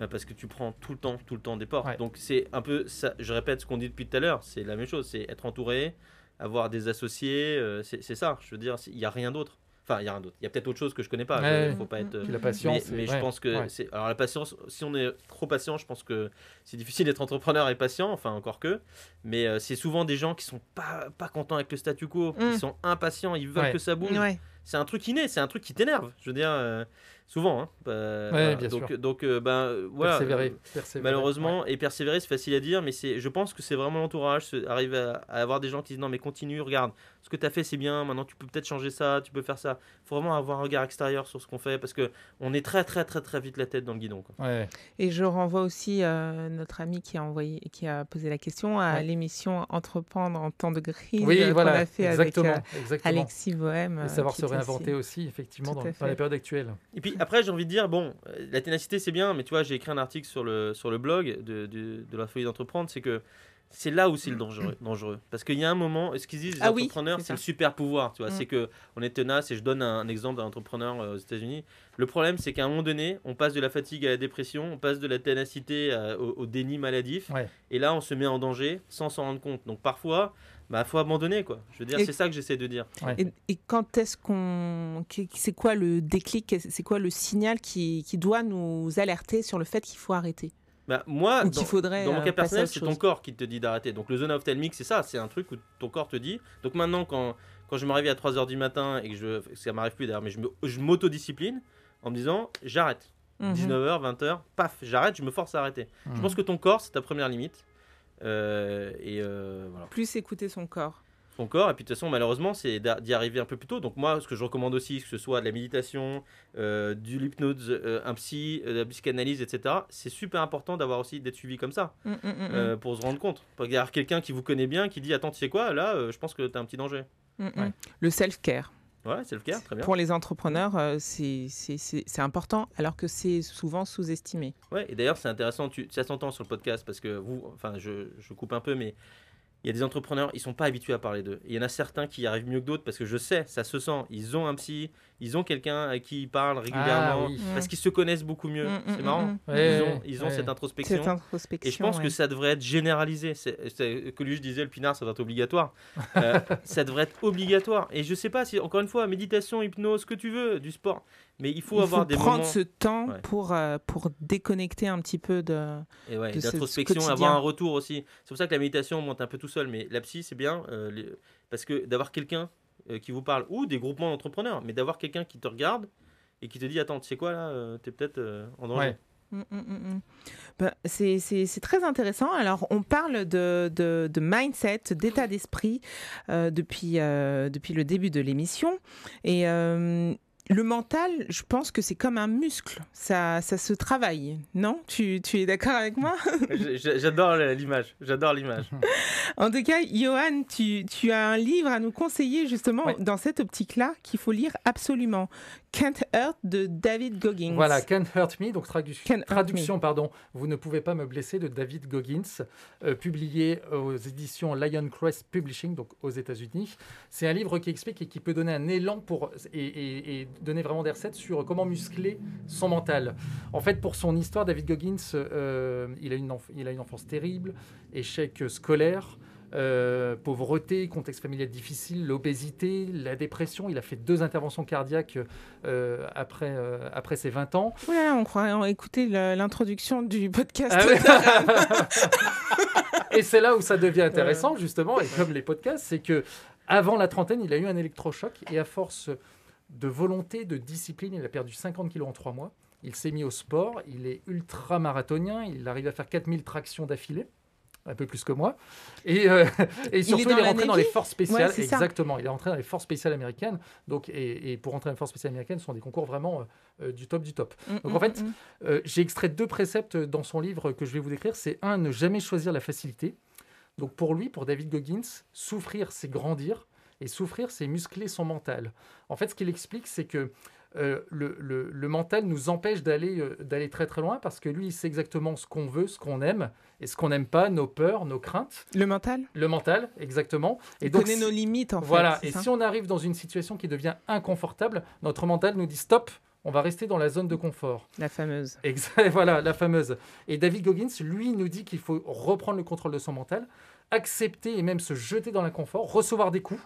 Euh, parce que tu prends tout le temps, tout le temps des portes. Ouais. Donc c'est un peu, ça, je répète ce qu'on dit depuis tout à l'heure, c'est la même chose, c'est être entouré, avoir des associés, c'est ça, je veux dire, il n'y a rien d'autre. Enfin, il y a rien d'autre. Il y a peut-être autre chose que je connais pas. Ouais. il faut pas être. La Mais, patience. mais je pense que ouais. c'est. Alors la patience, si on est trop patient, je pense que c'est difficile d'être entrepreneur et patient, enfin encore que. Mais euh, c'est souvent des gens qui sont pas, pas contents avec le statu quo, Mm. qui sont impatients, ils veulent Ouais. que ça bouge. Ouais. C'est un truc inné, c'est un truc qui t'énerve. Je veux dire, euh, souvent. Hein. Bah, voilà. bien donc, sûr. donc euh, ben euh, voilà. Persévérer, euh, persévérer, Malheureusement, et persévérer, c'est facile à dire, mais c'est, je pense que c'est vraiment l'entourage, arriver à, à avoir des gens qui disent non mais continue, regarde, ce que tu as fait c'est bien, maintenant tu peux peut-être changer ça, tu peux faire ça. Il faut vraiment avoir un regard extérieur sur ce qu'on fait parce que on est très très très très vite la tête dans le guidon. quoi. Ouais. Ouais. Et je renvoie aussi euh, notre ami qui a envoyé, qui a posé la question à Ouais. l'émission Entreprendre en temps de crise Oui, qu'on voilà, a fait exactement. avec euh, exactement. Alexis Bohème. Et savoir se aussi- réinventer aussi, effectivement, dans, dans la période actuelle. Et puis après, j'ai envie de dire, bon, euh, la ténacité c'est bien, mais tu vois, j'ai écrit un article sur le, sur le blog de, de, de la folie d'entreprendre, c'est que c'est là où c'est le dangereux, dangereux. Parce qu'il y a un moment, ce qu'ils disent les Ah entrepreneurs, c'est le super pouvoir, tu vois, Mm. c'est que on est tenace, et je donne un, un exemple d'un entrepreneur euh, aux États-Unis. Le problème, c'est qu'à un moment donné, on passe de la fatigue à la dépression, on passe de la ténacité à- au, au déni maladif, Ouais. et là, on se met en danger sans s'en rendre compte. Donc parfois, bah, faut abandonner, quoi. Je veux dire, c'est ça que j'essaie de dire. Et, et quand est-ce qu'on. C'est quoi le déclic C'est quoi le signal qui, qui doit nous alerter sur le fait qu'il faut arrêter? Bah, moi, Ou dans- faudrait. Dans mon euh, cas personnel, c'est ton corps qui te dit d'arrêter. Donc le zone of thelmic, c'est ça, c'est un truc où ton corps te dit. Donc maintenant, quand, quand je me réveille à 3h du matin et que je. Ça m'arrive plus d'ailleurs, mais je m'autodiscipline en me disant j'arrête. Mhm. 19h, 20h, paf, j'arrête, je me force à arrêter. Je pense que ton corps, c'est ta première limite. Euh, et euh, voilà. Plus écouter son corps. Ton corps, et puis de toute façon, malheureusement, c'est d'y arriver un peu plus tôt. Donc, moi, ce que je recommande aussi, que ce soit de la méditation, euh, de l'hypnose, euh, un psy, euh, de la psychanalyse, etc., c'est super important d'avoir aussi d'être suivi comme ça. Mm, mm, mm, pour se rendre compte. Pour y avoir quelqu'un qui vous connaît bien, qui dit Attends, tu sais quoi, là, je pense que tu as un petit danger. Ouais. Le self-care. Ouais, c'est le cas, très bien. Pour les entrepreneurs, euh, c'est important, alors que c'est souvent sous-estimé. Ouais, et d'ailleurs, c'est intéressant, tu, ça s'entend sur le podcast parce que vous, enfin, je, je coupe un peu, mais il y a des entrepreneurs, ils sont pas habitués à parler d'eux. Il y en a certains qui y arrivent mieux que d'autres parce que je sais, ça se sent. Ils ont un psy, ils ont quelqu'un à qui ils parlent régulièrement Ah, oui. parce qu'ils se connaissent beaucoup mieux. Mm, c'est mm, marrant. mm, mm. Ouais, Ils ont, ils ont ouais. cette introspection. Cette introspection. Et je pense ouais. que ça devrait être généralisé. C'est, c'est- que lui, je disais, le pinard, ça doit être obligatoire. Euh, ça devrait être obligatoire. Et je sais pas si, encore une fois, méditation, hypnose, ce que tu veux, du sport. Mais il faut Il avoir faut des prendre moments. ce temps Ouais. pour, euh, pour déconnecter un petit peu de. Et ouais, d'introspection, avoir un retour aussi. C'est pour ça que la méditation on monte un peu tout seul. Mais la psy, c'est bien. euh, les- parce que d'avoir quelqu'un euh, qui vous parle, ou des groupements d'entrepreneurs, mais d'avoir quelqu'un qui te regarde et qui te dit Attends, tu sais quoi là, euh, t'es peut-être euh, en danger. Ouais. Mm, mm, mm, mm. Ben, c'est très intéressant. Alors, on parle de, de, de mindset, d'état d'esprit euh, depuis, euh, depuis le début de l'émission. Et euh, le mental, je pense que c'est comme un muscle. Ça, ça se travaille, non? Tu, tu es d'accord avec moi? J'adore l'image. J'adore l'image. En tout cas, Johan, tu, tu as un livre à nous conseiller justement Ouais. dans cette optique-là qu'il faut lire absolument. Can't Hurt de David Goggins. Voilà, Can't Hurt Me, donc tradu- Can't Hurt traduction, pardon, Vous ne pouvez pas me blesser de David Goggins, euh, publié aux éditions Lioncrest Publishing, donc aux États-Unis. C'est un livre qui explique et qui peut donner un élan pour, et, et- et donner vraiment des recettes sur comment muscler son mental. En fait, pour son histoire, David Goggins, euh, il, a une il a une enfance terrible, échec scolaire. euh, pauvreté, contexte familial difficile, l'obésité, la dépression. Il a fait deux interventions cardiaques euh, après, euh, après ses 20 ans. Ouais, on croit écouter l'introduction du podcast. Ah ouais. et c'est là où ça devient intéressant, justement, et comme les podcasts, c'est que Avant la trentaine, il a eu un électrochoc et à force de volonté, de discipline, il a perdu 50 kilos en trois mois. Il s'est mis au sport, il est ultra marathonien, il arrive à faire 4000 tractions d'affilée un peu plus que moi. Et, euh, et surtout, il est, rentré dans les forces spéciales. exactement, il est rentré dans les forces spéciales américaines. Donc, et, pour rentrer dans les forces spéciales américaines, ce sont des concours vraiment euh, euh, du top du top. Mm, donc, en mm, fait, mm. j'ai extrait deux préceptes dans son livre que je vais vous décrire. C'est un, ne jamais choisir la facilité. Donc, pour lui, pour David Goggins, souffrir, c'est grandir. Et souffrir, c'est muscler son mental. En fait, ce qu'il explique, c'est que euh, le, mental nous empêche d'aller euh, d'aller très très loin parce que lui, il sait exactement ce qu'on veut, ce qu'on aime et ce qu'on n'aime pas, nos peurs, nos craintes. Le mental? Le mental, exactement. Et il donc, connaît nos limites en fait. Voilà, et si on arrive dans une situation qui devient inconfortable, notre mental nous dit stop, on va rester dans la zone de confort. La fameuse. Exact, voilà, la fameuse. Et David Goggins, lui, nous dit qu'il faut reprendre le contrôle de son mental, accepter et même se jeter dans l'inconfort, recevoir des coups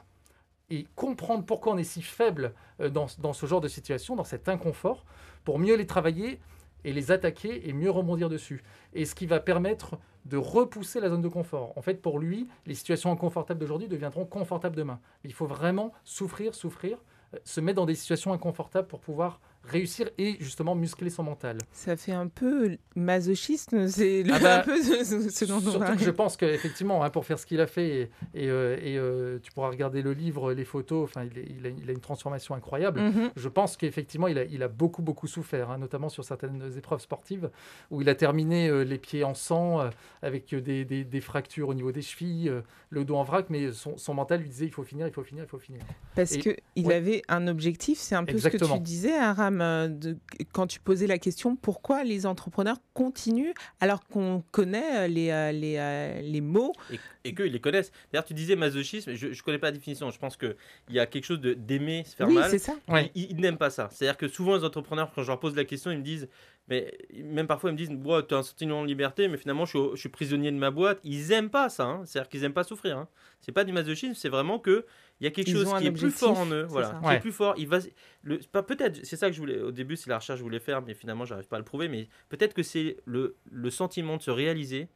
et comprendre pourquoi on est si faible euh, dans, dans, ce genre de situation, dans cet inconfort, pour mieux les travailler et les attaquer et mieux rebondir dessus. Et ce qui va permettre de repousser la zone de confort. En fait, pour lui, les situations inconfortables d'aujourd'hui deviendront confortables demain. Il faut vraiment souffrir, souffrir, euh, se mettre dans des situations inconfortables pour pouvoir réussir et justement muscler son mental. Ça fait un peu masochiste, c'est ah bah, un peu ce, dont on Surtout que je pense qu'effectivement, hein, pour faire ce qu'il a fait, et, et, euh, euh, tu pourras regarder le livre, les photos, enfin, il, a, une transformation incroyable. Mhm. Je pense qu'effectivement, il a, il a beaucoup, beaucoup souffert, hein, notamment sur certaines épreuves sportives, où il a terminé euh, les pieds en sang, avec des, des, des, fractures au niveau des chevilles, le dos en vrac, mais son, son, mental lui disait, il faut finir, il faut finir, il faut finir. Parce qu'il avait un objectif, c'est un peu ce que tu disais, Aram euh, de, quand tu posais la question pourquoi les entrepreneurs continuent alors qu'on connaît euh, les, euh, les, les mots. Et, et qu'ils les connaissent. D'ailleurs, tu disais masochisme, je ne connais pas la définition. Je pense qu'il y a quelque chose d'aimer se faire oui, mal. c'est ça. Ils, n'aiment pas ça. C'est-à-dire que souvent, les entrepreneurs, quand je leur pose la question, ils me disent mais même parfois, ils me disent tu as un sentiment de liberté, mais finalement, je suis, prisonnier de ma boîte. Ils n'aiment pas ça. Hein. C'est-à-dire qu'ils n'aiment pas souffrir. Hein. C'est pas du masochisme, c'est vraiment que il y a quelque chose qui est plus fort en eux, voilà, qui est plus fort. Il va, le, peut-être, c'est ça que je voulais. Au début, c'est la recherche que je voulais faire, mais finalement, j'arrive pas à le prouver. Mais peut-être que c'est le, le sentiment de se réaliser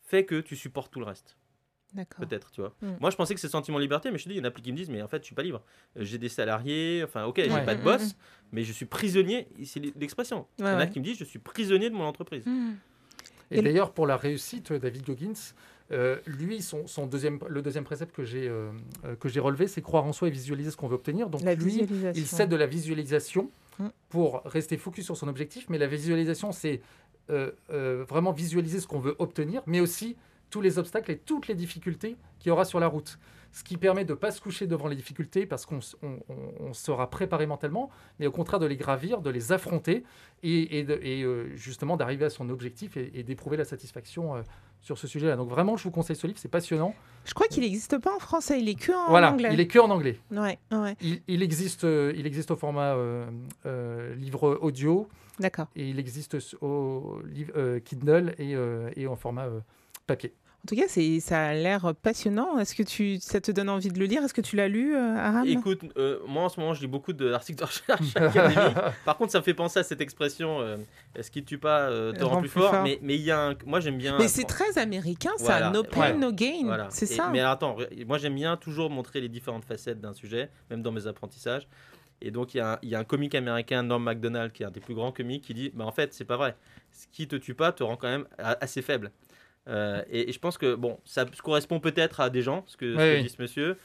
fait que tu supportes tout le reste. Peut-être, tu vois. Mm. Moi, je pensais que c'est sentiment de liberté, mais je te dis, il y en a qui me disent, mais en fait, je suis pas libre. Euh, j'ai des salariés, enfin, ok, j'ai pas de boss, mm, mm, mais je suis prisonnier. C'est l'expression. il y en a qui me disent, je suis prisonnier de mon entreprise. Et, d'ailleurs, pour la réussite, David Goggins, euh, lui, son, son, deuxième, le deuxième précepte que j'ai euh, que j'ai relevé, c'est croire en soi et visualiser ce qu'on veut obtenir. Donc lui, il sait de la visualisation pour rester focus sur son objectif, mais la visualisation, c'est vraiment visualiser ce qu'on veut obtenir, mais aussi tous les obstacles et toutes les difficultés qu'il y aura sur la route. Ce qui permet de ne pas se coucher devant les difficultés parce qu'on sera préparé mentalement, mais au contraire de les gravir, de les affronter et, euh, justement d'arriver à son objectif et, d'éprouver la satisfaction euh, sur ce sujet-là. Donc vraiment, je vous conseille ce livre, c'est passionnant. Je crois qu'il n'existe pas en français, il est que en voilà, anglais. il est que en anglais. Ouais, ouais. Il, existe, euh, il existe au format livre audio. D'accord. Et il existe au Kindle et, et en format papier. En tout cas, ça a l'air passionnant. Est-ce que tu, ça te donne envie de le lire? Est-ce que tu l'as lu, euh, Aram? Écoute, euh, moi en ce moment, je lis beaucoup d'articles de, recherche académique. Par contre, ça me fait penser à cette expression euh, est-ce qu'il tue pas te rend plus, fort, Mais, mais il y a moi j'aime bien. Mais c'est très américain, ça. No pain, no gain. C'est ça. Mais attends, moi j'aime bien toujours montrer les différentes facettes d'un sujet, même dans mes apprentissages. Et donc, il y, a un, y, a un comique américain, Norm MacDonald, qui est un des plus grands comiques, qui dit bah, En fait, c'est pas vrai. Ce qui te tue pas te rend quand même assez faible. Euh, et, je pense que bon, ça correspond peut-être à des gens, ce que, ce dit ce monsieur.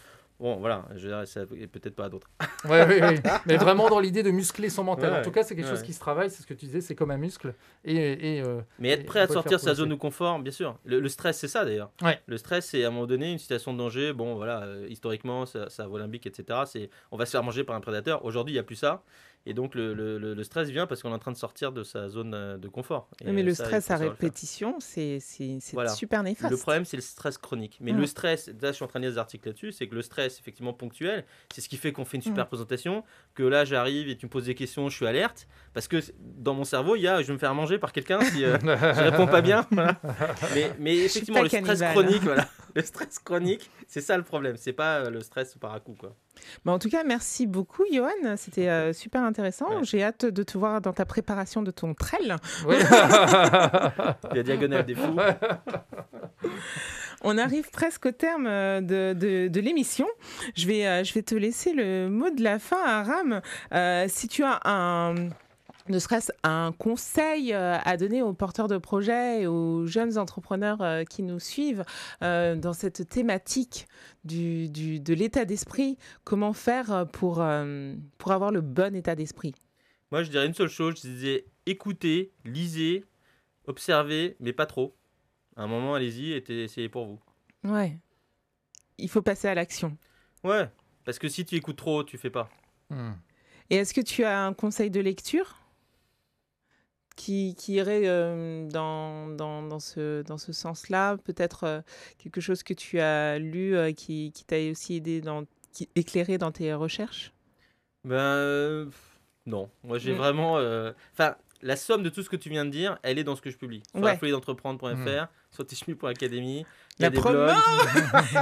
Bon, voilà, je dirais, ça peut-être pas à d'autres. oui, oui, oui. Mais vraiment dans l'idée de muscler son mental. en tout cas, c'est quelque chose qui se travaille, c'est ce que tu disais, c'est comme un muscle. Et, et euh, Mais être prêt à sortir sa zone de confort, bien sûr. Le, stress, c'est ça d'ailleurs. Le stress, c'est à un moment donné une situation de danger. Bon, voilà, euh, historiquement, ça, ça olympique, etc. On va se faire manger par un prédateur. Aujourd'hui, il n'y a plus ça. Et donc le, le, le stress vient parce qu'on est en train de sortir de sa zone euh, de confort. mais le stress à répétition, c'est super néfaste. Le problème, c'est le stress chronique. Mais le stress, là je suis en train de lire des articles là-dessus, c'est que le stress, effectivement ponctuel, c'est ce qui fait qu'on fait une super présentation, que là j'arrive et tu me poses des questions, je suis alerte, parce que dans mon cerveau, il y a je vais me faire manger par quelqu'un si euh, je réponds pas bien. Mais, mais effectivement, le stress chronique, voilà. Le stress chronique, c'est ça le problème, c'est pas euh, le stress par à coup. Quoi. Bah, en tout cas, merci beaucoup, Johan. C'était euh, super intéressant. J'ai hâte de te voir dans ta préparation de ton trail. Oui. La diagonale des fous. On arrive presque au terme euh, de, de, de l'émission. Je vais, euh, je vais te laisser le mot de la fin, Aram. Euh, si tu as un ne serait-ce un conseil euh, à donner aux porteurs de projets et aux jeunes entrepreneurs euh, qui nous suivent euh, dans cette thématique du, du- de l'état d'esprit, comment faire pour, euh, pour avoir le bon état d'esprit? Moi, je dirais une seule chose, je disais écoutez, lisez, observez, mais pas trop. À un moment, allez-y et essayez pour vous. Ouais. Il faut passer à l'action. Ouais, parce que si tu écoutes trop, tu fais pas. Hmm. Et est-ce que tu as un conseil de lecture? Qui, qui irait euh, dans, dans, dans ce, dans ce sens-là Peut-être euh, quelque chose que tu as lu euh, qui, qui t'a aussi aidé, dans, qui, éclairé dans tes recherches? Ben euh, non, moi j'ai Mm. vraiment. euh, Enfin, la somme de tout ce que tu viens de dire, elle est dans ce que je publie. Sur Ouais. la folie d'entreprendre.fr, sur tichmi.academy. La promo.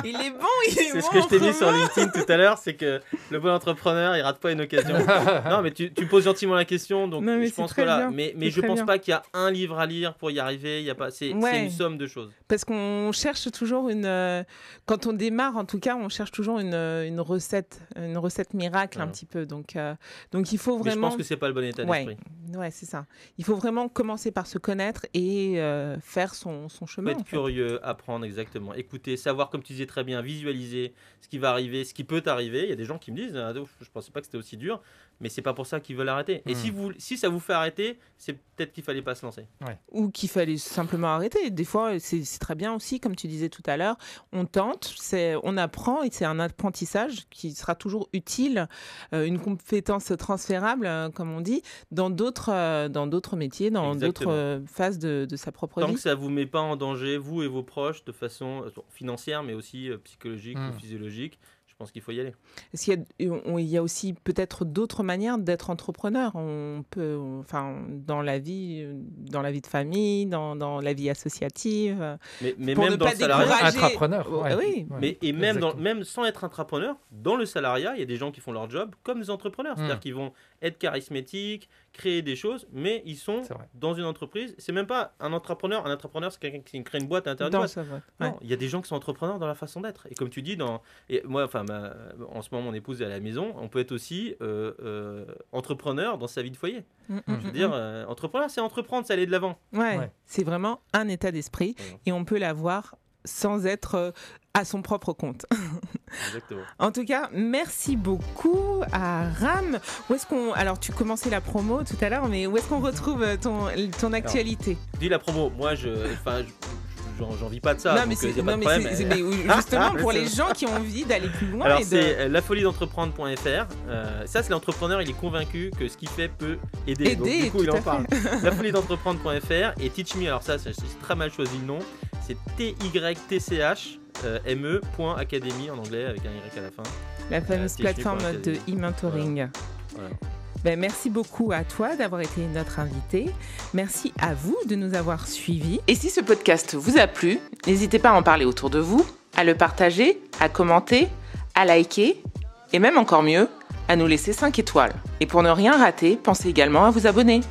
Il est bon, il est, C'est bon ce que je t'ai mis sur. LinkedIn tout à l'heure, c'est que le bon entrepreneur, il rate pas une occasion. non, mais tu, tu poses gentiment la question, donc Non, mais je pense que là, bien. mais, mais je pense bien. pas qu'il y a un livre à lire pour y arriver. Il y a pas, c'est Ouais. une somme de choses. Parce qu'on cherche toujours une. euh, quand on démarre, en tout cas, on cherche toujours une, euh, une recette, une recette miracle un petit peu. Donc, euh, donc il faut Mais je vraiment. pense que c'est pas le bon état d'esprit. Ouais, c'est ça. Il faut vraiment commencer par se connaître et euh, faire son, son Faut chemin. être en fait. curieux, apprendre exactement, écouter, savoir comme tu disais très bien, visualiser ce qui va arriver, ce qui peut arriver. Il y a des gens qui me disent, ah, je pensais pas que c'était aussi dur, mais c'est pas pour ça qu'ils veulent arrêter. Et Hmm. si vous, si ça vous fait arrêter, c'est peut-être qu'il fallait pas se lancer. Ou qu'il fallait simplement arrêter. Des fois, c'est très bien aussi, comme tu disais tout à l'heure. On tente, on apprend et c'est un apprentissage qui sera toujours utile, euh, une compétence transférable, euh, comme on dit, dans d'autres euh, dans d'autres métiers, dans d'autres euh, phases de, de sa propre Tant vie. que ça vous met pas en danger, vous et vos proches, de façon euh, financière, mais aussi euh, psychologique Hmm. ou physiologique, je pense qu'il faut y aller. Est-ce qu'il y a, on- il y a aussi peut-être d'autres manières d'être entrepreneur On peut, enfin, dans la vie, euh, dans la vie de famille, dans, dans la vie associative. euh, Mais, mais Pour même ne dans pas le salariat. décourager. Intrapreneur. Oh, ouais. oui. Ouais. Mais, et même, dans, Exactement. même sans être entrepreneur, dans le salariat, il y a des gens qui font leur job comme des entrepreneurs. C'est-à-dire Mm. qu'ils vont être charismatiques, créer des choses, mais ils sont C'est vrai. dans une entreprise. C'est même pas un entrepreneur. Un entrepreneur, c'est quelqu'un qui crée une boîte à l'intérieur. Non, Ouais. il y a des gens qui sont entrepreneurs dans la façon d'être. Et comme tu dis, dans... et moi, enfin, ma- en ce moment, mon épouse est à la maison. On peut être aussi euh, euh, entrepreneur dans sa vie de foyer. Mm, mm, Je mm, veux dire, euh, entrepreneur, c'est entreprendre, c'est aller de l'avant. Ouais, Ouais. c'est vraiment un état d'esprit et on peut l'avoir sans être euh, à son propre compte. Exactement. En tout cas, merci beaucoup à Ram. Où est-ce qu'on alors tu commençais la promo tout à l'heure, mais où est-ce qu'on retrouve euh, ton ton actualité? Dis la promo. Moi, je, enfin, je- j'en vis pas de ça. Non mais donc, euh, c'est c'est- c'est- justement pour C'est les gens qui ont envie d'aller plus loin Alors et de c'est euh, lafoliedentreprendre.fr. Euh, ça c'est l'entrepreneur, il est convaincu que ce qu'il fait peut aider. Donc, Aider, du coup il en parle. lafoliedentreprendre.fr et Teach Me. Alors ça c'est c'est très mal choisi le nom. C'est T Y T C H euh, M E en anglais avec un Y à la fin. la fameuse plateforme de e-mentoring. Voilà. Ben, merci beaucoup à toi d'avoir été notre invité. Merci à vous de nous avoir suivis. Et si ce podcast vous a plu, n'hésitez pas à en parler autour de vous, à le partager, à commenter, à liker et même encore mieux, à nous laisser 5 étoiles. Et pour ne rien rater, pensez également à vous abonner.